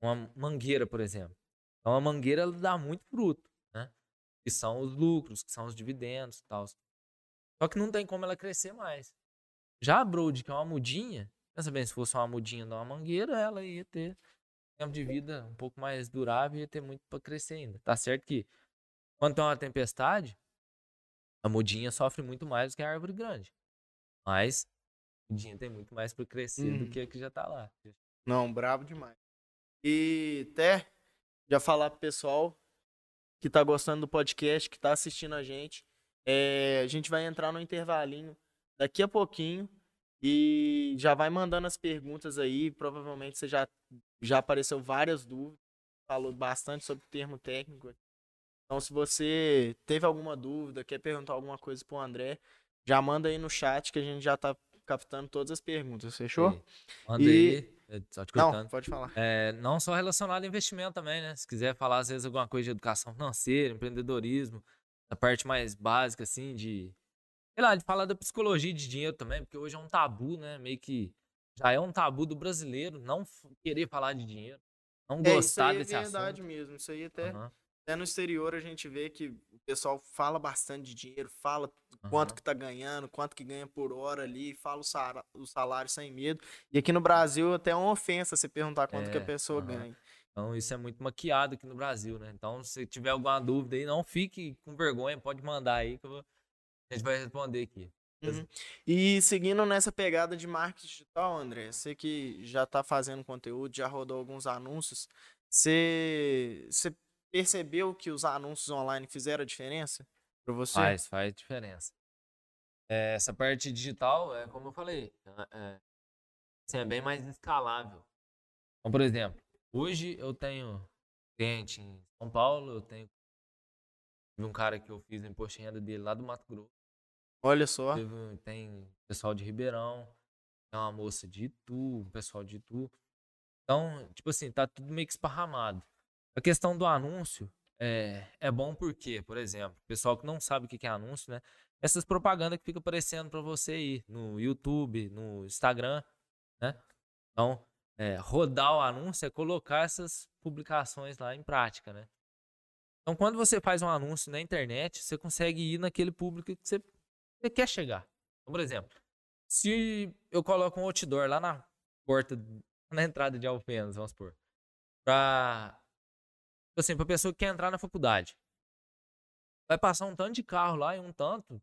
uma mangueira, por exemplo. Então a mangueira ela dá muito fruto, né? Que são os lucros, que são os dividendos e tal. Só que não tem como ela crescer mais. Já a Broad, que é uma mudinha, pensa bem, se fosse uma mudinha de uma mangueira, ela ia ter tempo de vida um pouco mais durável e ia ter muito para crescer ainda. Tá certo que quando tem uma tempestade, a mudinha sofre muito mais do que a árvore grande. Mas a mudinha tem muito mais para crescer do Uhum. que a que já tá lá. Não, brabo demais. E até já falar pro pessoal que tá gostando do podcast, que tá assistindo a gente. é, a gente vai entrar no intervalinho daqui a pouquinho e já vai mandando as perguntas aí. Provavelmente você já, já apareceu várias dúvidas, falou bastante sobre o termo técnico. Então, se você teve alguma dúvida, quer perguntar alguma coisa pro André, já manda aí no chat que a gente já tá captando todas as perguntas, fechou? Sim. Manda E- aí, eh, só te Não, cortando. pode falar. É, não só relacionado a investimento também, né? Se quiser falar, às vezes, alguma coisa de educação financeira, empreendedorismo, a parte mais básica, assim, de. Sei lá, de falar da psicologia de dinheiro também, porque hoje é um tabu, né? Meio que já é um tabu do brasileiro não querer falar de dinheiro, não É, isso gostar aí é desse verdade assunto. mesmo. Isso aí até, Aham, até no exterior a gente vê que o pessoal fala bastante de dinheiro, fala quanto aham. que tá ganhando, quanto que ganha por hora ali, fala o, sara- o salário sem medo. E aqui no Brasil até é uma ofensa você perguntar quanto que a É, pessoa aham. ganha. Então, isso é muito maquiado aqui no Brasil, né? Então, se tiver alguma dúvida aí, não fique com vergonha, pode mandar aí que eu vou- a gente vai responder aqui. Uhum. E seguindo nessa pegada de marketing digital, André, você que já tá fazendo conteúdo, já rodou alguns anúncios, você, você percebeu que os anúncios online fizeram a diferença para você? Faz, faz diferença. É, essa parte digital, é como eu falei, é, é, assim, é bem mais escalável. Então, por exemplo, hoje eu tenho cliente em São Paulo, eu tenho um cara que eu fiz o imposto de renda dele lá do Mato Grosso, Olha só. teve tem pessoal de Ribeirão, tem uma moça de Itu, um pessoal de Itu. Então, tipo assim, tá tudo meio que esparramado. A questão do anúncio é, é bom porque, por exemplo, pessoal que não sabe o que é anúncio, né? Essas propagandas que fica aparecendo pra você aí no YouTube, no Instagram, né? Então, é, rodar o anúncio é colocar essas publicações lá em prática, né? Então, quando você faz um anúncio na internet, você consegue ir naquele público que você, você quer chegar. Então, por exemplo, se eu coloco um outdoor lá na porta, na entrada de Alfenas, vamos supor. Pra, tipo assim, pra pessoa que quer entrar na faculdade. Vai passar um tanto de carro lá e um tanto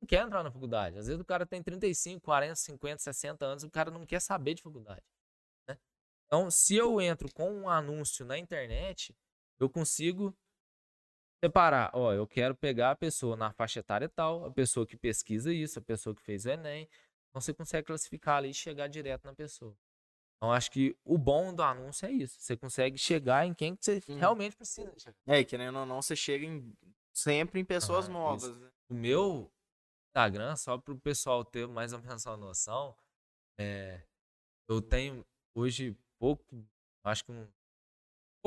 não quer entrar na faculdade. Às vezes o cara tem 35, 40, 50, 60 anos, o cara não quer saber de faculdade. Né? Então, se eu entro com um anúncio na internet, eu consigo separar. Ó, eu quero pegar a pessoa na faixa etária tal, a pessoa que pesquisa isso, a pessoa que fez o Enem. Então você consegue classificar ali e chegar direto na pessoa. Então acho que o bom do anúncio é isso. Você consegue chegar em quem que você Uhum. realmente precisa. É, querendo ou não, você chega em- sempre em pessoas Ah, novas. né? O meu Instagram, só para o pessoal ter mais ou menos uma noção, é, eu tenho hoje pouco, acho que um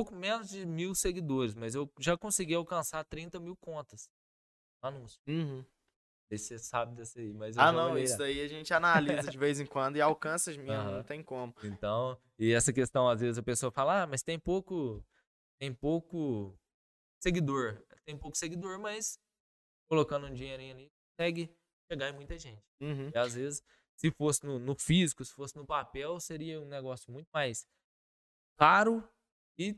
pouco menos de mil seguidores, mas eu já consegui alcançar 30 mil contas. Anúncio. Uhum. Não sei se você sabe desse aí, mas eu Ah, não, olhei isso daí a gente analisa de vez em quando e alcança mesmo, não Aham. tem como. Então, e essa questão, às vezes a pessoa fala, ah, mas tem pouco, tem pouco seguidor. Tem pouco seguidor, mas colocando um dinheirinho ali, consegue chegar em muita gente. Uhum. E às vezes, se fosse no, no físico, se fosse no papel, seria um negócio muito mais caro e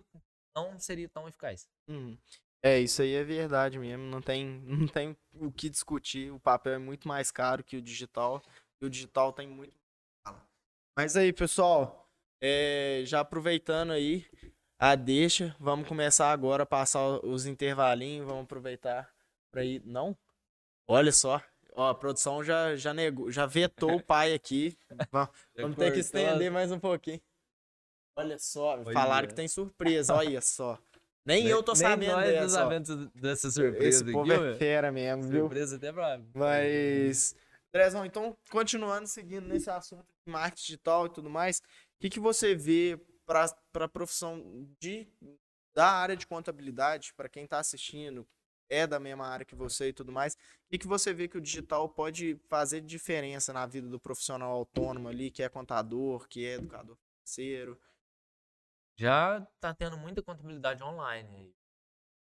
não seria tão eficaz. Uhum. É, isso aí é verdade mesmo. Não tem, não tem o que discutir. O papel é muito mais caro que o digital. E o digital tem muito. Mas aí, pessoal, é, já aproveitando aí a deixa, vamos começar agora a passar os intervalinhos. Vamos aproveitar para ir. Não? Olha só. Ó, a produção já, já negou, já vetou o pai aqui. Va- Vamos ter que estender mais um pouquinho. Olha só, Olha. falaram que tem surpresa, olha só. Nem eu tô sabendo nós não dessa. ó. sabemos dessa surpresa Esse aqui, povo é fera mesmo, viu? Surpresa até pra... Mas, Drezão, então, continuando seguindo nesse assunto de marketing digital e tudo mais, o que, que você vê para a profissão de, da área de contabilidade, para quem está assistindo, é da mesma área que você e tudo mais, o que, que você vê que o digital pode fazer diferença na vida do profissional autônomo ali, que é contador, que é educador financeiro? Já tá tendo muita contabilidade online.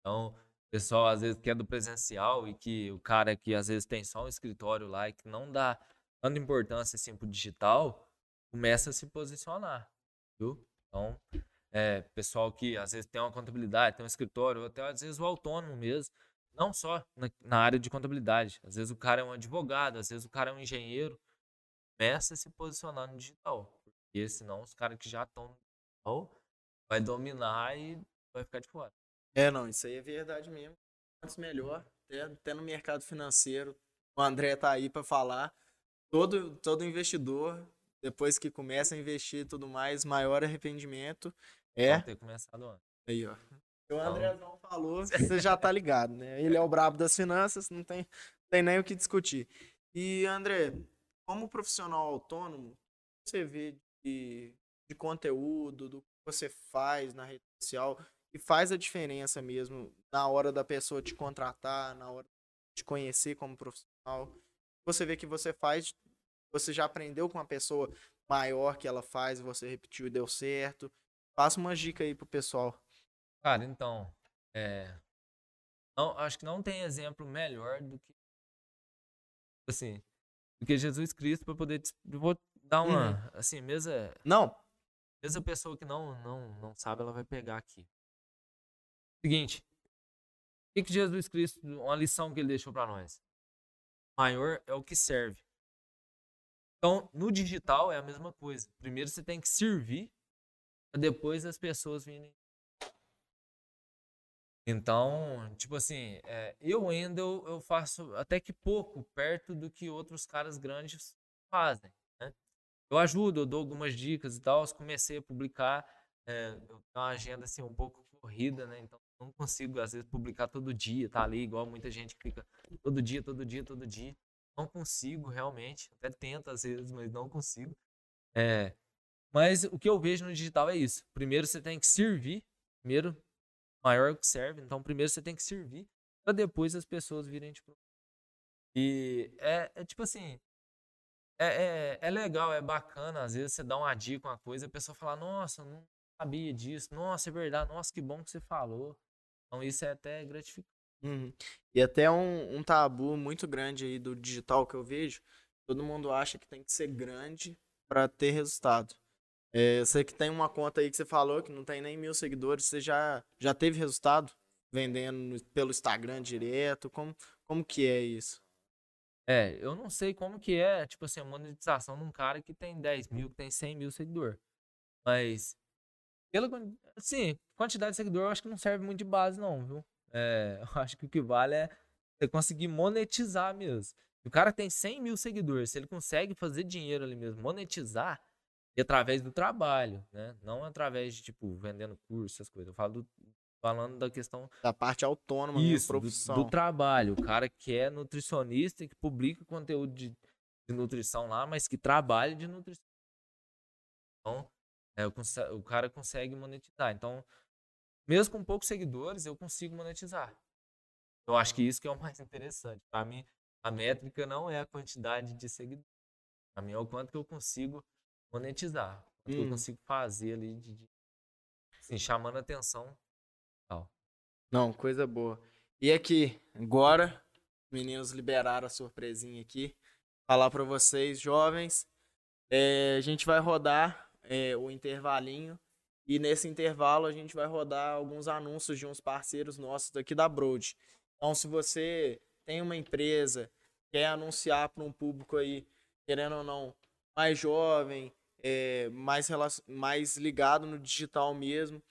Então, o pessoal às vezes quer do presencial e que o cara que às vezes tem só um escritório lá e que não dá tanta importância assim pro digital, começa a se posicionar, viu? Então, é, pessoal que às vezes tem uma contabilidade, tem um escritório, ou até às vezes o autônomo mesmo, não só na, na área de contabilidade. Às vezes o cara é um advogado, às vezes o cara é um engenheiro, começa a se posicionar no digital. Porque senão os caras que já estão no digital vai dominar e vai ficar de fora. É, não, isso aí é verdade mesmo. Quanto melhor, até, até no mercado financeiro, o André tá aí para falar. Todo, todo investidor, depois que começa a investir e tudo mais, maior arrependimento é. Vão ter começado antes. Aí, ó. O Andrezão falou, você já tá ligado, né? Ele é o brabo das finanças, não tem, tem nem o que discutir. E, André, como profissional autônomo, você vê de, de conteúdo, do você faz na rede social, e faz a diferença mesmo na hora da pessoa te contratar, na hora de te conhecer como profissional. Você vê que você faz, você já aprendeu com uma pessoa maior que ela faz, você repetiu e deu certo. Passa uma dica aí pro pessoal. Cara, então, é, não, acho que não tem exemplo melhor do que assim, do que Jesus Cristo para poder vou dar uma, assim, mesmo Não, mesmo a pessoa que não não não sabe, ela vai pegar aqui. Seguinte, o que, Jesus Cristo, uma lição que ele deixou para nós? Maior é o que serve. Então, no digital é a mesma coisa. Primeiro você tem que servir, para depois as pessoas virem. Então, tipo assim, é, eu ainda eu, eu faço até que pouco perto do que outros caras grandes fazem. Eu ajudo, eu dou algumas dicas e tal. Comecei a publicar, é, eu tenho uma agenda assim um pouco corrida, né? Então não consigo às vezes publicar todo dia, tá ali igual muita gente que fica todo dia, todo dia, todo dia. Não consigo realmente, até tento às vezes, mas não consigo. É, mas o que eu vejo no digital é isso. Primeiro você tem que servir, primeiro maior que serve. Então, primeiro você tem que servir para depois as pessoas virem te procurar. E é, é tipo assim, é, é, é legal, é bacana. Às vezes você dá uma dica, uma coisa, a pessoa fala: Nossa, não sabia disso. Nossa, é verdade. Nossa, que bom que você falou. Então, isso é até gratificante. Uhum. E até um, um tabu muito grande aí do digital que eu vejo, todo mundo acha que tem que ser grande para ter resultado. É, eu sei que tem uma conta aí que você falou que não tem nem mil seguidores. Você já, já teve resultado vendendo pelo Instagram direto? Como, como que é isso? É, eu não sei como que é, tipo assim, a monetização de um cara que tem 10 mil, que tem 100 mil seguidores. Mas, pela, assim, quantidade de seguidor eu acho que não serve muito de base não, viu? É, eu acho que o que vale é você conseguir monetizar mesmo. O cara tem 100 mil seguidores, se ele consegue fazer dinheiro ali mesmo, monetizar, e através do trabalho, né? Não através de, tipo, vendendo curso, essas coisas. Eu falo do- falando da questão Da parte autônoma, isso, do- profissão. Do, trabalho. O cara que é nutricionista e que publica conteúdo de, de nutrição lá, mas que trabalha de nutrição. Então, é, o cara consegue monetizar. Então, mesmo com poucos seguidores, eu consigo monetizar. Eu acho que isso que é o mais interessante. Para mim, a métrica não é a quantidade de seguidores. Para mim, é o quanto que eu consigo monetizar. O quanto que eu Hum. consigo fazer ali, de, de- assim, chamando atenção. Não, coisa boa. E aqui, agora, os meninos liberaram a surpresinha aqui. Falar pra vocês, jovens, é, a gente vai rodar é, o intervalinho. E nesse intervalo a gente vai rodar alguns anúncios de uns parceiros nossos daqui da Broad. Então, se você tem uma empresa, quer anunciar para um público aí, querendo ou não, mais jovem, é, mais, mais ligado no digital mesmo,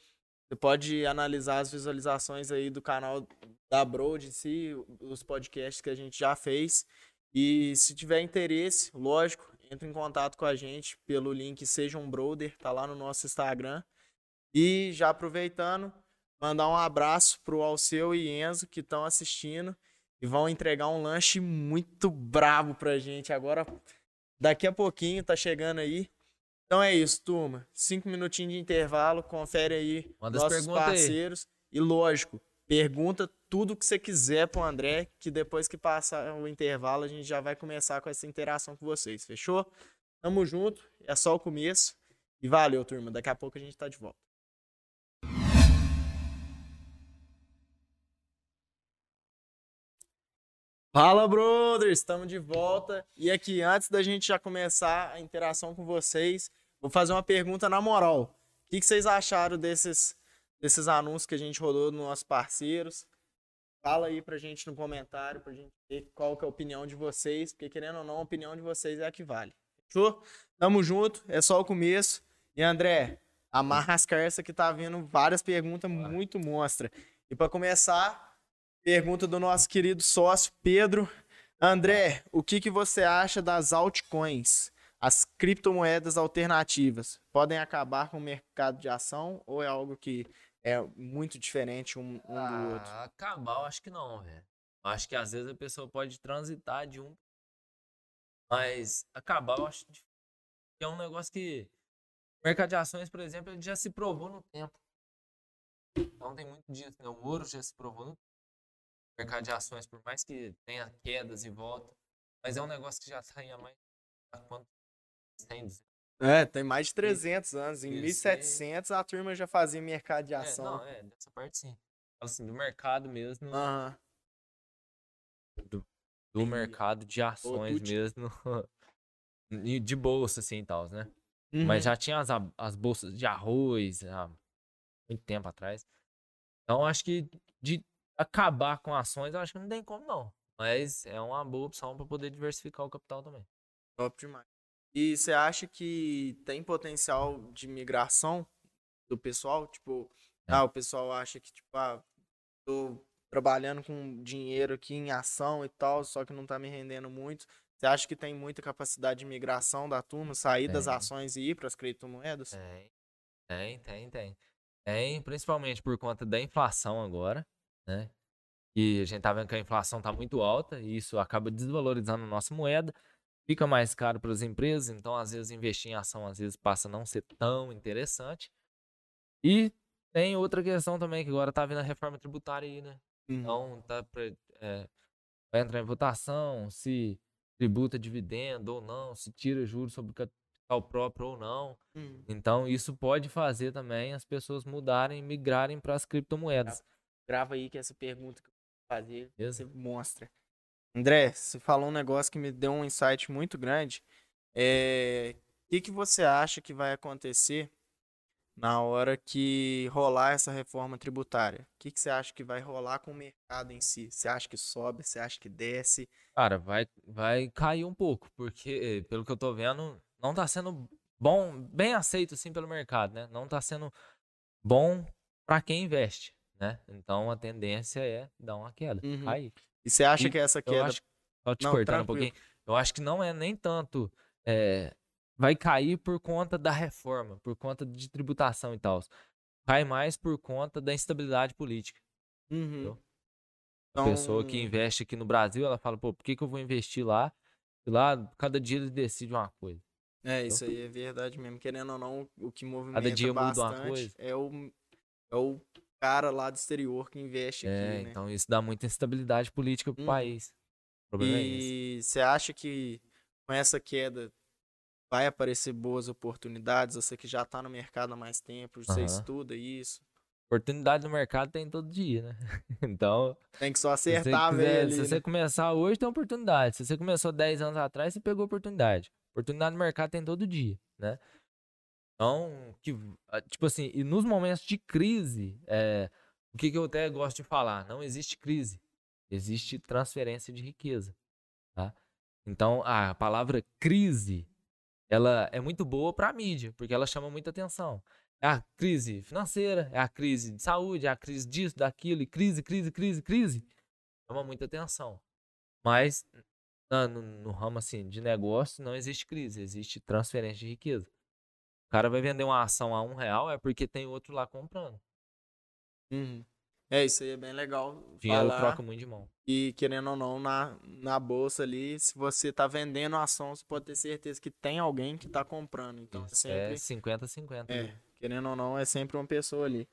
você pode analisar as visualizações aí do canal da Broad em si, os podcasts que a gente já fez. E se tiver interesse, lógico, entre em contato com a gente pelo link Seja um Brother, tá lá no nosso Instagram. E já aproveitando, mandar um abraço pro Alceu e Enzo que estão assistindo e vão entregar um lanche muito brabo pra gente agora. Daqui a pouquinho tá chegando aí. Então é isso, turma. Cinco minutinhos de intervalo, confere aí Manda nossos perguntas aí. parceiros. E lógico, pergunta tudo que você quiser pro André, que depois que passar o intervalo a gente já vai começar com essa interação com vocês, fechou? Tamo junto, é só o começo. E valeu, turma. Daqui a pouco a gente tá de volta. Fala, brothers! Estamos de volta. E aqui, antes da gente já começar a interação com vocês, vou fazer uma pergunta na moral. O que, que vocês acharam desses, desses anúncios que a gente rodou nos nossos parceiros? Fala aí pra gente no comentário, pra gente ver qual que é a opinião de vocês, porque querendo ou não, a opinião de vocês é a que vale. Fechou? Tamo junto, é só o começo. E André, amarra as carças que tá vindo várias perguntas muito monstra. E pra começar, pergunta do nosso querido sócio Pedro. André, o que, que você acha das altcoins? As criptomoedas alternativas podem acabar com o mercado de ação ou é algo que é muito diferente um, um do outro? Ah, acabar, eu acho que não, velho. Acho que às vezes a pessoa pode transitar de um. Mas acabar, eu acho difícil. que é um negócio que. O mercado de ações, por exemplo, ele já se provou no tempo. Então tem muito disso, né? O ouro já se provou no tempo. O mercado de ações, por mais que tenha quedas e volta, mas é um negócio que já está aí há mais. Há quanto? 100, 200 É, tem mais de 300 anos. Em Isso aí. 1700 a turma já fazia mercado de É, ação. não, é, dessa parte sim. Assim, do mercado mesmo. Aham. do Entendi. mercado de ações Tuti. mesmo. de bolsa, assim e tal, né? Uhum. Mas já tinha as, as bolsas de arroz há muito tempo atrás. Então, acho que de acabar com ações, eu acho que não tem como, não. Mas é uma boa opção para poder diversificar o capital também. Top demais. E você acha que tem potencial de migração do pessoal? Tipo, É. ah, o pessoal acha que, tipo, ah, tô trabalhando com dinheiro aqui em ação e tal, só que não tá me rendendo muito. Você acha que tem muita capacidade de migração da turma, sair das Tem. ações e ir para as criptomoedas? Tem, tem, tem, tem. Tem, principalmente por conta da inflação agora, né? E a gente tá vendo que a inflação tá muito alta e isso acaba desvalorizando a nossa moeda. Fica mais caro para as empresas, então às vezes investir em ação às vezes passa a não ser tão interessante. E tem outra questão também que agora tá vindo a reforma tributária aí, né? Uhum. Então tá pra, é, vai entrar em votação se tributa dividendo ou não, se tira juros sobre capital próprio ou não. Uhum. Então, isso pode fazer também as pessoas mudarem, migrarem para as criptomoedas. Grava aí que essa pergunta que eu vou fazer Beleza? você mostra. André, você falou um negócio que me deu um insight muito grande. É, que, que você acha que vai acontecer na hora que rolar essa reforma tributária? O que, que você acha que vai rolar com o mercado em si? Você acha que sobe? Você acha que desce? Cara, vai, vai cair um pouco, porque, pelo que eu tô vendo, não tá sendo bom, bem aceito assim pelo mercado, né? Não tá sendo bom para quem investe, né? Então a tendência é dar uma queda, Uhum. cair. E você acha E que essa queda. acho, só te Não, cortando um tranquilo. pouquinho, eu acho que não é nem tanto é, vai cair por conta da reforma, por conta de tributação e tal. Cai mais por conta da instabilidade política. Uhum. Então, A pessoa que investe aqui no Brasil, ela fala, pô, por que, que eu vou investir lá? E lá, cada dia eles decidem uma coisa. É, isso aí é verdade mesmo. Querendo ou não, o que movimenta Cada dia muda uma bastante coisa. é o, é o cara lá do exterior que investe É, aqui, né? então isso dá muita instabilidade política pro Uhum. país. O problema é. E você acha que com essa queda vai aparecer boas oportunidades? Você que já tá no mercado há mais tempo, você estuda isso. Oportunidade no mercado tem todo dia, né? Então, Tem que só acertar, velho. se você né? começar hoje, tem oportunidade. Se você começou 10 anos atrás, você pegou oportunidade. Oportunidade no mercado tem todo dia, né? Então, que, ah, tipo assim, e nos momentos de crise, é, o que, que eu até gosto de falar? Não existe crise, existe transferência de riqueza, tá? Então, a palavra crise, ela é muito boa para a mídia, porque ela chama muita atenção. É a crise financeira, é a crise de saúde, é a crise disso, daquilo, e crise, crise, crise, crise. Chama muita atenção. Mas no, no ramo assim, de negócio não existe crise, existe transferência de riqueza. O cara vai vender uma ação a um real é porque tem outro lá comprando. Uhum. É, isso aí é bem legal Dinheiro falar. troca muito de mão. E querendo ou não, na, na bolsa ali, se você tá vendendo ação, você pode ter certeza que tem alguém que tá comprando. Então, Isso, sempre É 50-50. É, ali. querendo ou não, é sempre uma pessoa ali.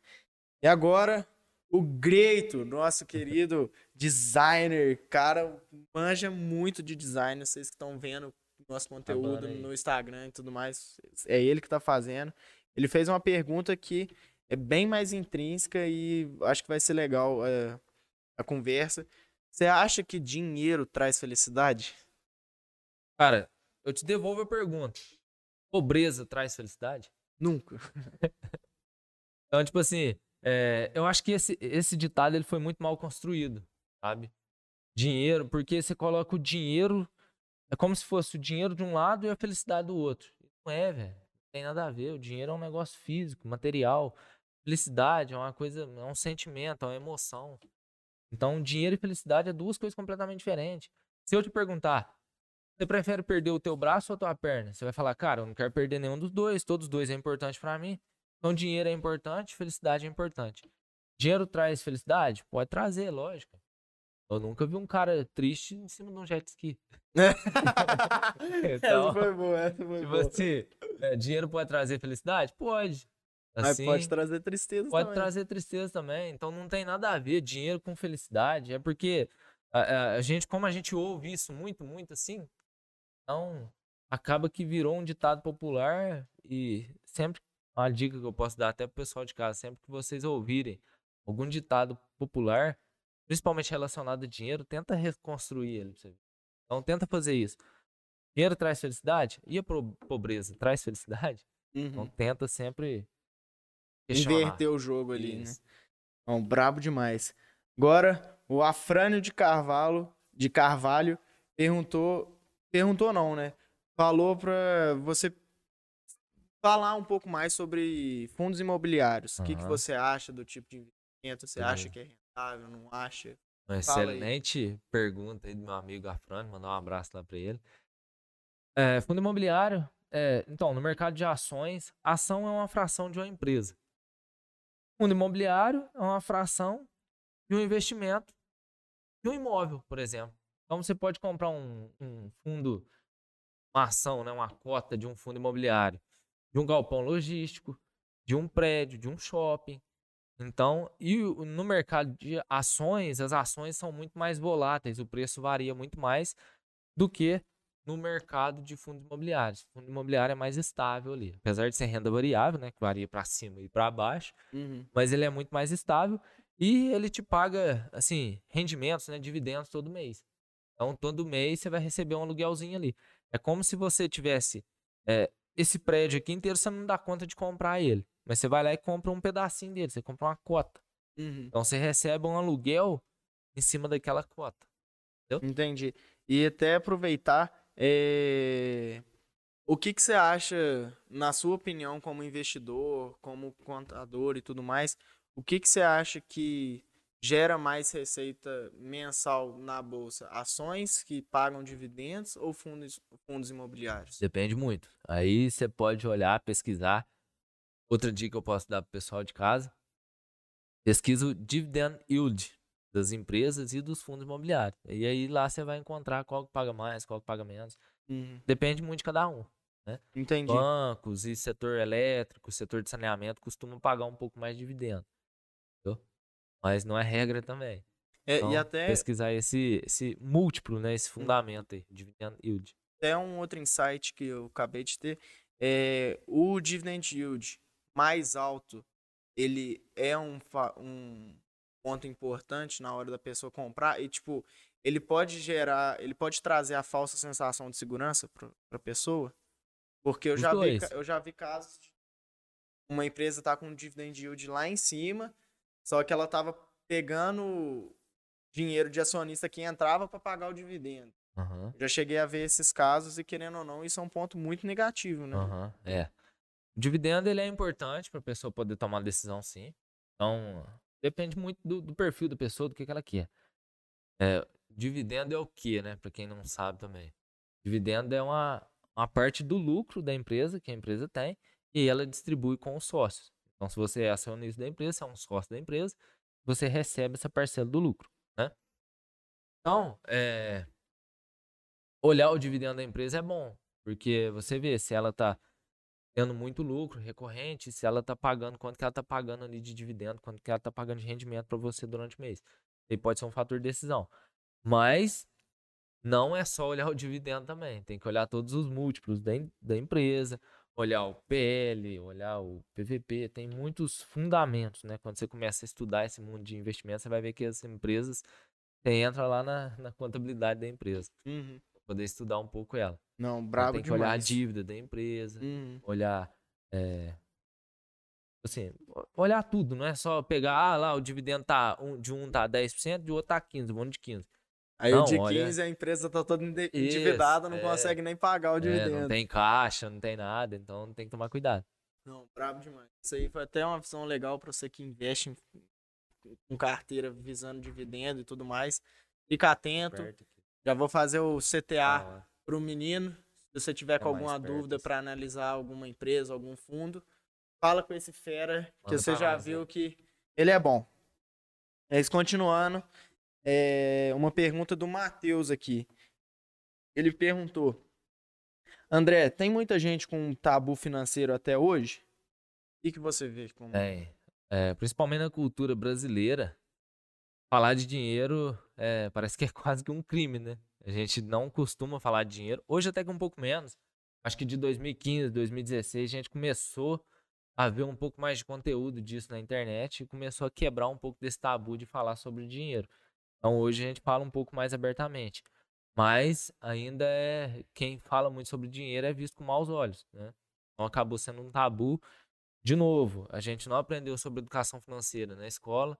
E agora, o Greito, nosso querido designer, cara, manja muito de design, vocês que estão vendo nosso conteúdo aí. no Instagram e tudo mais, é ele que tá fazendo. Ele fez uma pergunta que é bem mais intrínseca e acho que vai ser legal é, a conversa. Você acha que dinheiro traz felicidade? Cara, eu te devolvo a pergunta. Pobreza traz felicidade? Nunca. Então, tipo assim, é, eu acho que esse, esse ditado ele foi muito mal construído, sabe? Dinheiro, porque você coloca o dinheiro, é como se fosse o dinheiro de um lado e a felicidade do outro. Não é, velho. Não tem nada a ver. O dinheiro é um negócio físico, material. Felicidade é uma coisa, é um sentimento, é uma emoção. Então, dinheiro e felicidade é duas coisas completamente diferentes. Se eu te perguntar, você prefere perder o teu braço ou a tua perna? Você vai falar, cara, eu não quero perder nenhum dos dois, todos os dois é importante pra mim. Então, dinheiro é importante, felicidade é importante. Dinheiro traz felicidade? Pode trazer, lógico. Eu nunca vi um cara triste em cima de um jet ski. Então, essa foi boa, essa foi Tipo boa. assim, é, dinheiro pode trazer felicidade? Pode. Mas Assim, pode trazer tristeza pode também. trazer tristeza também. Então não tem nada a ver dinheiro com felicidade. É porque a, a- a gente, como a gente ouve isso muito, muito assim, então acaba que virou um ditado popular e sempre uma dica que eu posso dar até pro pessoal de casa, sempre que vocês ouvirem algum ditado popular, principalmente relacionado a dinheiro, tenta reconstruir ele. pra você ver. Então tenta fazer isso. Dinheiro traz felicidade? E a pobreza traz felicidade? Então Uhum. tenta sempre questionar. Inverter o jogo ali, Isso. né? Bom, brabo demais. Agora, o Afrânio de Carvalho, de Carvalho perguntou, perguntou não, né? Falou pra você falar um pouco mais sobre fundos imobiliários. O que, que Aham. você acha do tipo de investimento? Você acha que é rentável, não acha? Uma Fala aí. excelente pergunta aí do meu amigo Afrânio, mandar um abraço lá para ele. É, fundo imobiliário, é, então, no mercado de ações, a ação é uma fração de uma empresa. Fundo imobiliário é uma fração de um investimento de um imóvel, por exemplo. Então, você pode comprar um, um fundo, uma ação, né, uma cota de um fundo imobiliário, de um galpão logístico, de um prédio, de um shopping. Então, e no mercado de ações, as ações são muito mais voláteis, o preço varia muito mais do que no mercado de fundos imobiliários. O fundo imobiliário é mais estável ali, apesar de ser renda variável, né, que varia para cima e para baixo, Uhum. mas ele é muito mais estável e ele te paga assim rendimentos, né, dividendos todo mês. Então todo mês você vai receber um aluguelzinho ali. É como se você tivesse é, esse prédio aqui inteiro você não dá conta de comprar ele. Mas você vai lá e compra um pedacinho dele, você compra uma cota. Uhum. Então você recebe um aluguel em cima daquela cota. Entendi. E até aproveitar, é, o que, que você acha, na sua opinião, como investidor, como contador e tudo mais, o que, que você acha que gera mais receita mensal na bolsa? Ações que pagam dividendos ou fundos, fundos imobiliários? Depende muito. Aí você pode olhar, pesquisar. Outra dica que eu posso dar para o pessoal de casa: pesquisa o dividend yield das empresas e dos fundos imobiliários. E aí lá você vai encontrar qual que paga mais, qual que paga menos. Uhum. Depende muito de cada um. Entendi. Bancos e setor elétrico, setor de saneamento costumam pagar um pouco mais de dividendo. Entendeu? Mas não é regra também. É, Então, e até, pesquisar esse, esse múltiplo, né? Esse fundamento aí, dividend yield. até um outro insight que eu acabei de ter, é, o dividend yield mais alto, ele é um, um ponto importante na hora da pessoa comprar e, tipo, ele pode gerar, ele pode trazer a falsa sensação de segurança para a pessoa, porque eu Os já, vi, dois. eu já vi casos de uma empresa tá com um dividend yield lá em cima, só que ela tava pegando dinheiro de acionista que entrava para pagar o dividendo. Aham, Já cheguei a ver esses casos e, querendo ou não, isso é um ponto muito negativo, né? aham, é. Dividendo ele é importante para a pessoa poder tomar decisão, sim. Então, depende muito do, do perfil da pessoa, do que, que ela quer. É, dividendo é o que, né? Para quem não sabe também. Dividendo é uma, uma parte do lucro da empresa que a empresa tem e ela distribui com os sócios. Então, se você é acionista da empresa, é um sócio da empresa, você recebe essa parcela do lucro, né? Então, é, olhar o dividendo da empresa é bom, porque você vê se ela está tendo muito lucro recorrente, se ela está pagando, quanto que ela está pagando ali de dividendo, quanto que ela está pagando de rendimento para você durante o mês. Aí pode ser um fator de decisão. Mas não é só olhar o dividendo também, tem que olhar todos os múltiplos da, da empresa, olhar o PL, olhar o PVP, tem muitos fundamentos, né? Quando você começa a estudar esse mundo de investimento, você vai ver que as empresas, você entra lá na, na contabilidade da empresa, Uhum. Poder estudar um pouco ela. Não, Então, brabo tem que demais. olhar a dívida da empresa, Uhum. olhar é, assim, olhar tudo, não é só pegar, ah, lá o dividendo tá um, de um tá 10%, de outro tá 15, vamos de 15. Aí Não, o de olha- 15 a empresa tá toda ende- Isso, endividada, não é. consegue nem pagar o É, dividendo. não tem caixa, não tem nada, então tem que tomar cuidado. Não, brabo demais. Isso aí foi até uma visão legal pra você que investe em, com carteira visando dividendo e tudo mais. Fica atento. Já vou fazer o CTA Ah, pro menino. Se você tiver com Fica mais alguma dúvida assim. para analisar alguma empresa, algum fundo, fala com esse fera que Manda você já nós, viu né? que ele é bom. Mas continuando, é, uma pergunta do Matheus aqui. Ele perguntou: André, tem muita gente com tabu financeiro até hoje? O que, você vê? Como... Tem. É, principalmente na cultura brasileira, falar de dinheiro é, parece que é quase que um crime, né? A gente não costuma falar de dinheiro. Hoje até que um pouco menos. Acho que de 2015, 2016, a gente começou a ver um pouco mais de conteúdo disso na internet e começou a quebrar um pouco desse tabu de falar sobre dinheiro. Então hoje a gente fala um pouco mais abertamente. Mas ainda é quem fala muito sobre dinheiro é visto com maus olhos, né? Então acabou sendo um tabu de novo, a gente não aprendeu sobre educação financeira na escola,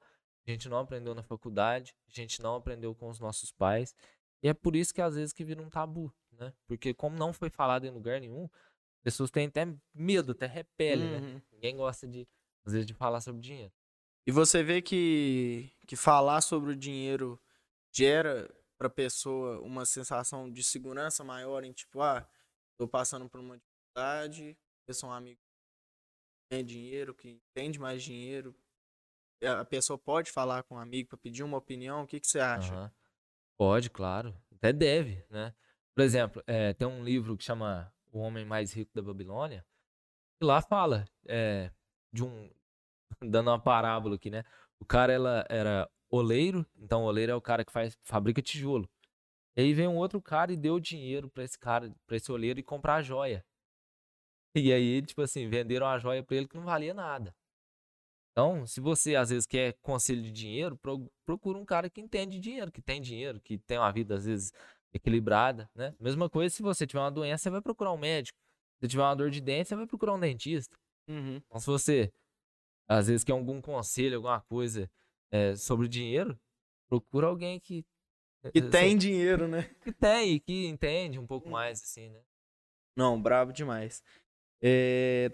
a gente não aprendeu na faculdade, a gente não aprendeu com os nossos pais. E é por isso que às vezes que vira um tabu, né? Porque como não foi falado em lugar nenhum, pessoas têm até medo, até repele, né? Uhum. Ninguém gosta de, às vezes, de falar sobre dinheiro. E você vê que, que falar sobre o dinheiro gera pra pessoa uma sensação de segurança maior em tipo, ah, tô passando por uma dificuldade, eu sou um amigo que tem dinheiro, que entende mais dinheiro. A pessoa pode falar com um amigo pra pedir uma opinião, o que, que você acha? Aham. Pode, claro. Até deve, né? Por exemplo, eh, tem um livro que chama O Homem Mais Rico da Babilônia, e lá fala eh, de um. Dando uma parábola aqui, né? O cara ela, era oleiro, então oleiro é o cara que faz, fabrica tijolo. E aí vem um outro cara e deu dinheiro pra esse cara, pra esse oleiro, e comprar a joia. E aí, tipo assim, venderam a joia pra ele que não valia nada. Então, se você às vezes quer conselho de dinheiro, pro- procura um cara que entende de dinheiro, que tem dinheiro, que tem uma vida às vezes equilibrada, né? Mesma coisa se você tiver uma doença, você vai procurar um médico. Se tiver uma dor de dente, você vai procurar um dentista. Uhum. Então, se você, às vezes, quer algum conselho, alguma coisa é, sobre dinheiro, procura alguém que. Que eh, tem dinheiro, né? Que tem e que entende um pouco mais, assim, né? Não, brabo demais. É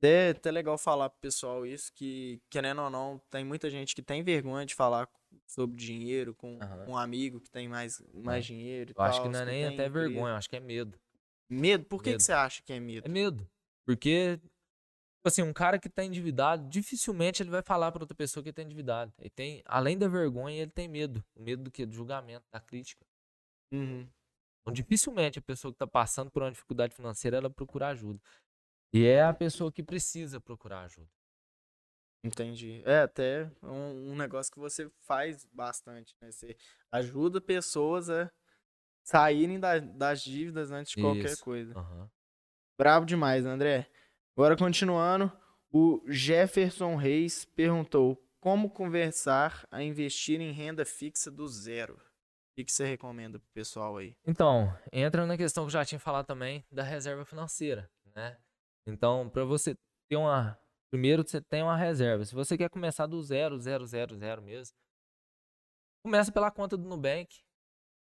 até, até legal falar pro pessoal isso, que querendo ou não, tem muita gente que tem vergonha de falar sobre dinheiro com Aham. um amigo que tem mais, mais dinheiro e Eu tal. acho que não é nem tem até empresa. vergonha, eu acho que é medo. Medo? Por que, que Medo. você acha que é medo? É medo. Porque, tipo assim, um cara que tá endividado, dificilmente ele vai falar pra outra pessoa que tá endividado. Ele tem, além da vergonha, ele tem medo. O medo do quê? Do julgamento, da crítica. Uhum. Então, dificilmente a pessoa que tá passando por uma dificuldade financeira, ela procura ajuda. E é a pessoa que precisa procurar ajuda. Entendi. É até um, um negócio que você faz bastante, né? Você ajuda pessoas a saírem da- das dívidas antes de qualquer Isso. coisa. Aham. Bravo demais, André. Agora, continuando, o Jefferson Reis perguntou como conversar a investir em renda fixa do zero. O que você recomenda pro pessoal aí? Então, entra na questão que eu já tinha falado também da reserva financeira, né? Então, para você ter uma. Primeiro, você tem uma reserva. Se você quer começar do zero, zero, zero, zero mesmo, começa pela conta do Nubank,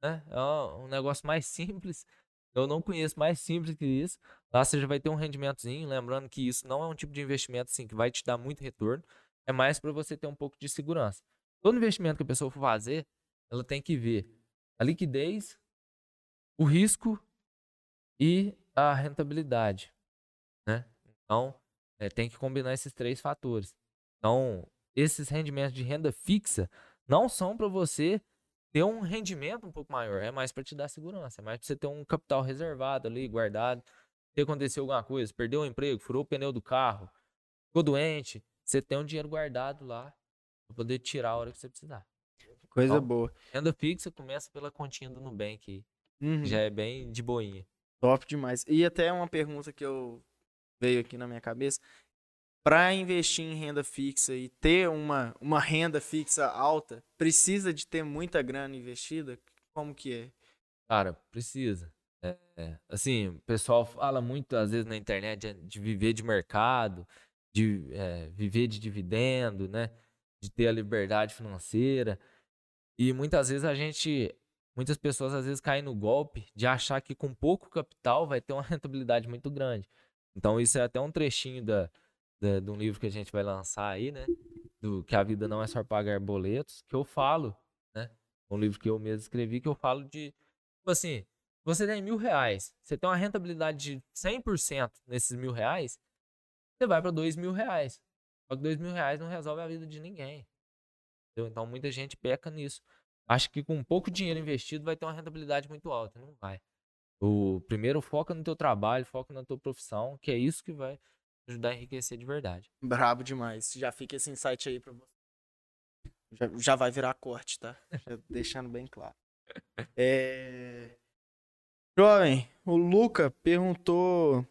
né? É um negócio mais simples. Eu não conheço mais simples que isso. Lá você já vai ter um rendimentozinho. Lembrando que isso não é um tipo de investimento assim, que vai te dar muito retorno. É mais para você ter um pouco de segurança. Todo investimento que a pessoa for fazer, ela tem que ver a liquidez, o risco e a rentabilidade? Então, é, tem que combinar esses três fatores. Então, esses rendimentos de renda fixa não são para você ter um rendimento um pouco maior, é mais para te dar segurança, é mais para você ter um capital reservado ali, guardado. Se acontecer alguma coisa, perdeu o emprego, furou o pneu do carro, ficou doente, você tem um dinheiro guardado lá para poder tirar a hora que você precisar. Coisa Então, boa. Renda fixa começa pela continha do Nubank Uhum. já é bem de boinha. Top demais. E até uma pergunta que eu veio aqui na minha cabeça. Para investir em renda fixa e ter uma, uma renda fixa alta, precisa de ter muita grana investida? Como que é? Cara, precisa. É, é, assim, o pessoal fala muito, às vezes, na internet de, de viver de mercado, de é, viver de dividendo, né? De ter a liberdade financeira. E muitas vezes a gente. Muitas pessoas às vezes caem no golpe de achar que com pouco capital vai ter uma rentabilidade muito grande. Então, isso é até um trechinho da, da, de um livro que a gente vai lançar aí, né? Do que a vida não é só pagar boletos, que eu falo, né? Um livro que eu mesmo escrevi, que eu falo de. Tipo assim, você tem mil reais, você tem uma rentabilidade de 100% nesses mil reais, você vai para dois mil reais. Só que dois mil reais não resolve a vida de ninguém. entendeu? Então muita gente peca nisso. Acha que com pouco dinheiro investido vai ter uma rentabilidade muito alta. Não vai. O primeiro foca no teu trabalho, foca na tua profissão, que é isso que vai ajudar a enriquecer de verdade. Brabo demais. Já fica esse insight aí pra você. Já, já vai virar corte, tá? Já deixando bem claro. É... Jovem, o Luca perguntou: O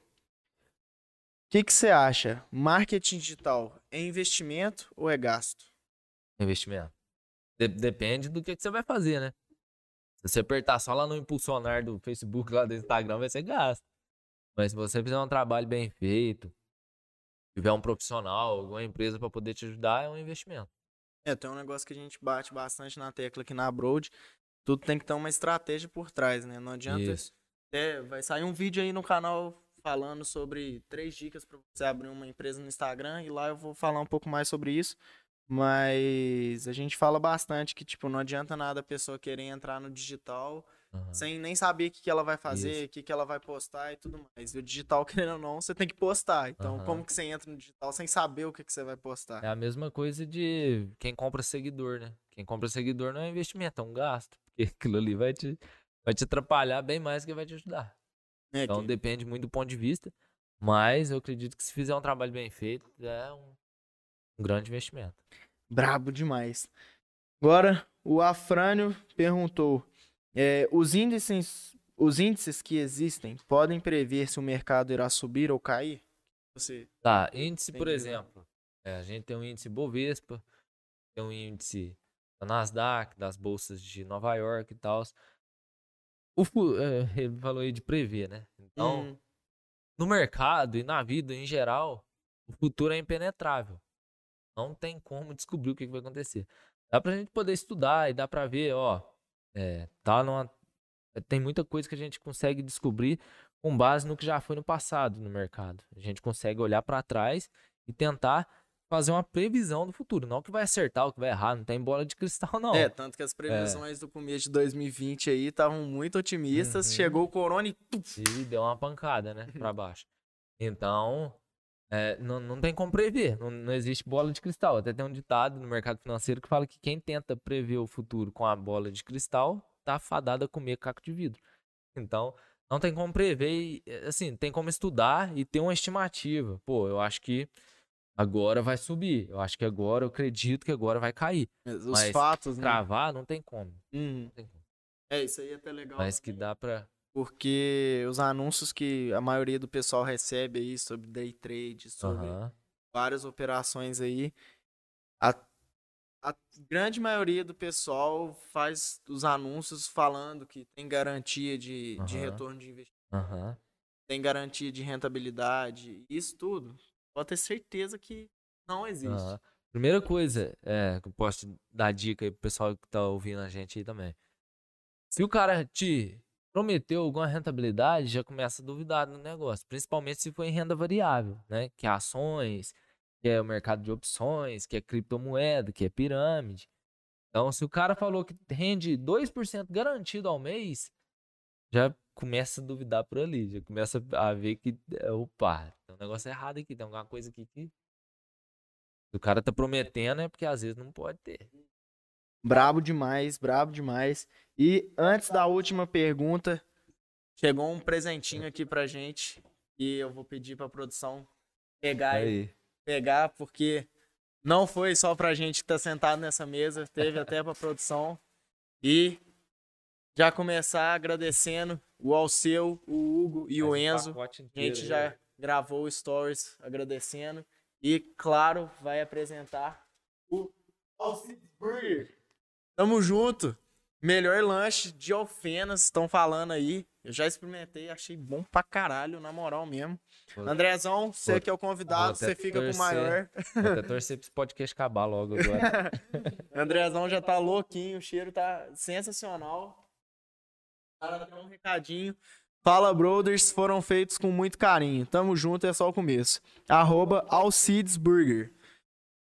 que que você acha? Marketing digital é investimento ou é gasto? Investimento. De- depende do que, que você vai fazer, né? Se você apertar só lá no impulsionar do Facebook, lá do Instagram, vai ser gasto. Mas se você fizer um trabalho bem feito, tiver um profissional, alguma empresa para poder te ajudar, é um investimento. É, tem um negócio que a gente bate bastante na tecla aqui na Broad. Tudo tem que ter uma estratégia por trás, né? Não adianta. Isso. É, vai sair um vídeo aí no canal falando sobre três dicas para você abrir uma empresa no Instagram e lá eu vou falar um pouco mais sobre isso. Mas a gente fala bastante que, tipo, não adianta nada a pessoa querer entrar no digital Aham. sem nem saber o que, que ela vai fazer, o que, que ela vai postar e tudo mais. E o digital, querendo ou não, você tem que postar. Então, Aham. como que você entra no digital sem saber o que, que você vai postar? É a mesma coisa de quem compra seguidor, né? Quem compra seguidor não é investimento, é um gasto. Porque aquilo ali vai te, vai te atrapalhar bem mais que vai te ajudar. É, Então que- depende muito do ponto de vista. Mas eu acredito que se fizer um trabalho bem feito, é um, um grande investimento. Brabo demais. Agora, o Afrânio perguntou: é, os, índices, os índices que existem podem prever se o mercado irá subir ou cair? Você. Tá, índice, por exemplo. é, a gente tem um índice Bovespa, tem um índice da Nasdaq, das bolsas de Nova York e tal. O é, ele falou aí de prever, né? Então, Hum, no mercado e na vida em geral, o futuro é impenetrável. Não tem como descobrir o que, que vai acontecer. Dá pra gente poder estudar e dá pra ver, ó, é, tá numa, tem muita coisa que a gente consegue descobrir com base no que já foi no passado no mercado. A gente consegue olhar para trás e tentar fazer uma previsão do futuro. Não que vai acertar, o que vai errar, não tem bola de cristal, não. É, tanto que as previsões é. do começo de 2020 aí estavam muito otimistas. Uhum. Chegou o corona e. E deu uma pancada, né? Pra baixo. Então, é, não, não tem como prever. Não, não existe bola de cristal. Até tem um ditado no mercado financeiro que fala que quem tenta prever o futuro com a bola de cristal tá fadada a comer caco de vidro. Então, não tem como prever, assim, tem como estudar e ter uma estimativa. Pô, eu acho que agora vai subir. Eu acho que agora, eu acredito que agora vai cair. Os Mas fatos, né? Travar não tem como. Uhum. Não tem como. É, isso aí é até legal. Mas que dá pra. Porque os anúncios que a maioria do pessoal recebe aí sobre day trade, sobre uhum. várias operações aí, a, a grande maioria do pessoal faz os anúncios falando que tem garantia de, uhum. de retorno de investimento, uhum. tem garantia de rentabilidade, isso tudo pode ter certeza que não existe. Primeira coisa, é, que eu posso dar dica aí pro pessoal que tá ouvindo a gente aí também. Se o cara te prometeu alguma rentabilidade, já começa a duvidar no negócio, principalmente se for em renda variável, né? Que é ações, que é o mercado de opções, que é criptomoeda, que é pirâmide. Então, se o cara falou que rende 2% garantido ao mês, já começa a duvidar por ali, já começa a ver que, é, opa, tem um negócio errado aqui, tem alguma coisa aqui que o cara tá prometendo é porque às vezes não pode ter. Brabo demais, brabo demais. E antes da última pergunta, chegou um presentinho aqui pra gente e eu vou pedir pra produção pegar aí. pegar porque não foi só pra gente que tá sentado nessa mesa, teve até pra produção. E já começar agradecendo o Alceu, o Hugo e o Enzo. a gente já gravou o stories agradecendo. E, claro, vai apresentar o Alcides Burger. Tamo junto. Melhor lanche de Alfenas, estão falando aí. Eu já experimentei, achei bom pra caralho, na moral mesmo. Vou, Andrezão, você vou, que é o convidado, você fica torcer, com o maior. Vou até torcer pra esse podcast acabar logo agora. Andrezão já tá louquinho, o cheiro tá sensacional cara tem um recadinho. Fala Brothers, foram feitos com muito carinho. Tamo junto, é só o começo. Arroba Alcides Burger.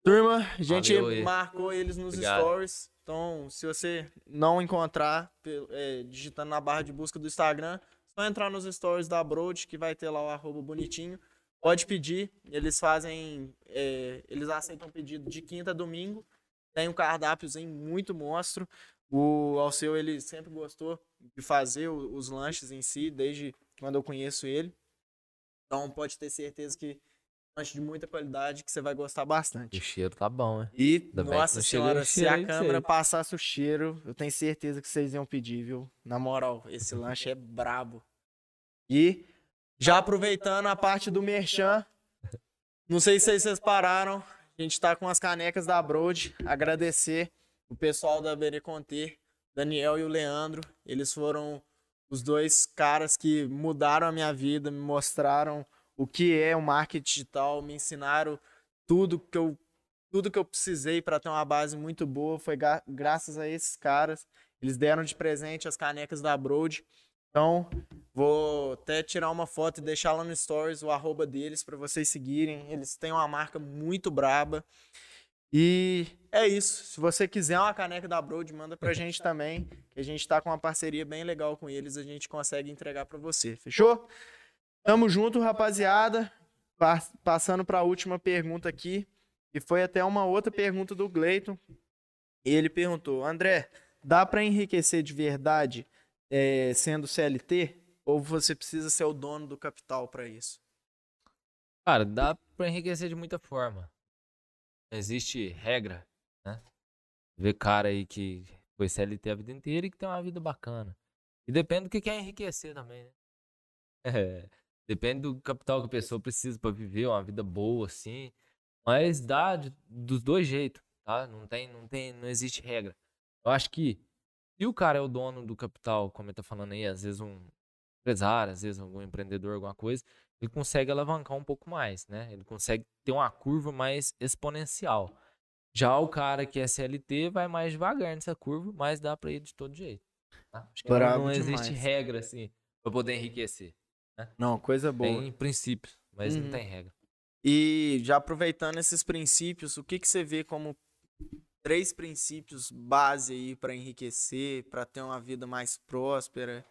Turma, a gente Valeu, marcou eles nos Obrigado. stories. Então, se você não encontrar, é, digitando na barra de busca do Instagram, só entrar nos stories da Broad, que vai ter lá o arroba bonitinho. Pode pedir, eles fazem. É, eles aceitam pedido de quinta a domingo. Tem um cardápiozinho muito monstro. O Alceu, ele sempre gostou de fazer os lanches em si, desde quando eu conheço ele. Então pode ter certeza que lanche de muita qualidade que você vai gostar bastante. O cheiro tá bom, né? E, Ainda nossa senhora, se a câmera passasse o cheiro, eu tenho certeza que vocês iam pedir, viu? Na moral, esse lanche é brabo. E, já aproveitando a parte do merchan, não sei se vocês pararam, a gente tá com as canecas da Broad, agradecer o pessoal da Bereconter, Daniel e o Leandro, eles foram os dois caras que mudaram a minha vida, me mostraram o que é o marketing digital, me ensinaram tudo que eu tudo que eu precisei para ter uma base muito boa foi graças a esses caras. Eles deram de presente as canecas da Broad. Então, vou até tirar uma foto e deixar lá no stories o arroba deles para vocês seguirem. Eles têm uma marca muito braba. E é isso. Se você quiser uma caneca da Broad, manda pra gente também, que a gente tá com uma parceria bem legal com eles, a gente consegue entregar para você. Fechou? Tamo junto, rapaziada. Passando para a última pergunta aqui, e foi até uma outra pergunta do Gleiton. Ele perguntou: André, dá para enriquecer de verdade é, sendo CLT? Ou você precisa ser o dono do capital para isso? Cara, dá para enriquecer de muita forma existe regra, né? Ver cara aí que foi CLT a vida inteira e que tem uma vida bacana. E depende do que quer enriquecer também, né? É, depende do capital que a pessoa precisa para viver uma vida boa, assim. Mas dá de, dos dois jeitos, tá? Não tem, não tem, não existe regra. Eu acho que se o cara é o dono do capital, como ele tá falando aí, às vezes um empresário, às vezes algum empreendedor, alguma coisa, ele consegue alavancar um pouco mais, né? Ele consegue ter uma curva mais exponencial. Já o cara que é CLT vai mais devagar nessa curva, mas dá para ir de todo jeito. Tá? Acho que Bravo não existe regra assim para poder enriquecer. Não, coisa boa. Tem princípios, mas Uhum. não tem regra. E já aproveitando esses princípios, o que, que você vê como três princípios base aí para enriquecer, para ter uma vida mais próspera?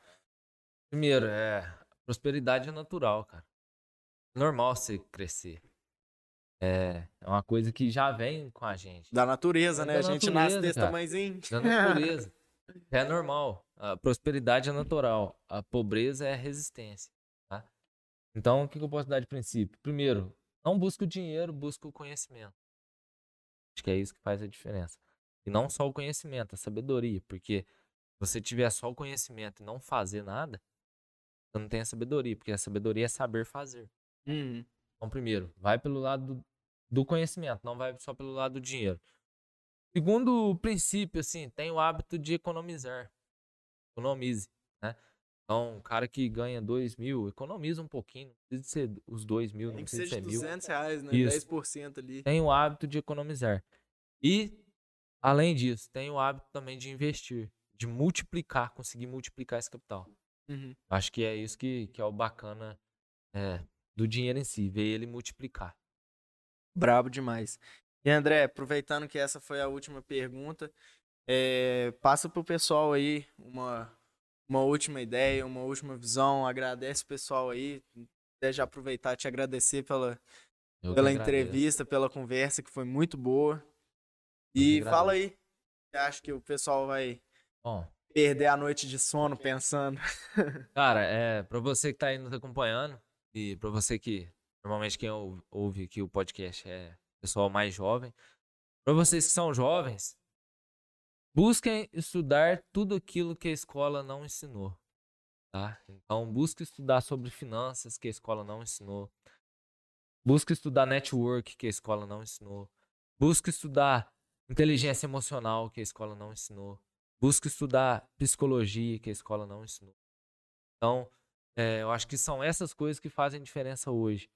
Primeiro, é prosperidade é natural, cara. Normal você crescer. É, é uma coisa que já vem com a gente. Da natureza, É né? da a gente nasce natureza, desse cara. tamanhozinho. Da natureza. É normal. A prosperidade é natural. A pobreza é a resistência. Então, o que que eu posso dar de princípio? Primeiro, não busca o dinheiro, busca o conhecimento. Acho que é isso que faz a diferença. E não só o conhecimento, a sabedoria. Porque se você tiver só o conhecimento e não fazer nada, você não tem a sabedoria. Porque a sabedoria é saber fazer. Uhum. Então, primeiro, vai pelo lado do, do conhecimento, não vai só pelo lado do dinheiro. Segundo princípio, assim, tem o hábito de economizar. Economize, né? Então, um cara que ganha 2 mil, economiza um pouquinho. Não precisa ser os 2 mil, não Tem que precisa ser mil. 200 reais, né? Isso. 10% ali. Tem o hábito de economizar. E, além disso, tem o hábito também de investir, de multiplicar, conseguir multiplicar esse capital. Uhum. Acho que é isso que, que é o bacana é, do dinheiro em si, ver ele multiplicar. Brabo demais. E André, aproveitando que essa foi a última pergunta, é, passa pro pessoal aí uma, uma última ideia, uma última visão. Agradece o pessoal aí. Até já aproveitar e te agradecer pela, Eu pela entrevista, pela conversa, que foi muito boa. E fala aí. Você acha que o pessoal vai Bom, perder a noite de sono pensando? cara, é, pra você que tá aí nos acompanhando, e pra você que, normalmente quem ou- ouve aqui o podcast é pessoal mais jovem, pra vocês que são jovens, busquem estudar tudo aquilo que a escola não ensinou, tá? Então, busque estudar sobre finanças que a escola não ensinou. Busque estudar network que a escola não ensinou. Busque estudar inteligência emocional que a escola não ensinou. Busque estudar psicologia que a escola não ensinou. Então, é, eu acho que são essas coisas que fazem diferença hoje.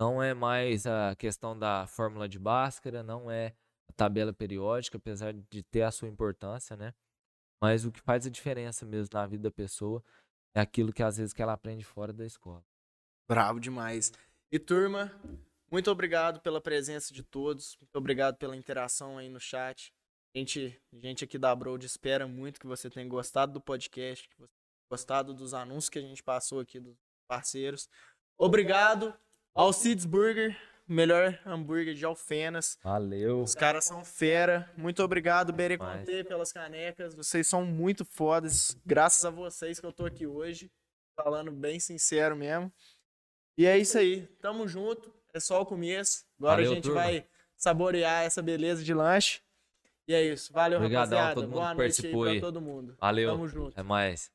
Não é mais a questão da fórmula de Bhaskara, não é tabela periódica, apesar de ter a sua importância, né? Mas o que faz a diferença mesmo na vida da pessoa é aquilo que às vezes que ela aprende fora da escola. Bravo demais. E turma, muito obrigado pela presença de todos. Muito obrigado pela interação aí no chat. Gente, gente aqui da Broad espera muito que você tenha gostado do podcast, que você tenha gostado dos anúncios que a gente passou aqui dos parceiros. Obrigado ao Seeds Burger, melhor hambúrguer de Alfenas. Valeu! Os caras são fera. Muito obrigado, Bere Demais. Conte, pelas canecas. Vocês são muito fodas. Graças a vocês que eu tô aqui hoje. Falando bem sincero mesmo. E é isso aí. Tamo junto. É só o começo. Agora Valeu, a gente turma. vai saborear essa beleza de lanche. E é isso. Valeu, Obrigadão a rapaziada. todo mundo Boa que noite aí participou pra aí. todo mundo. Valeu! Tamo junto. Até mais!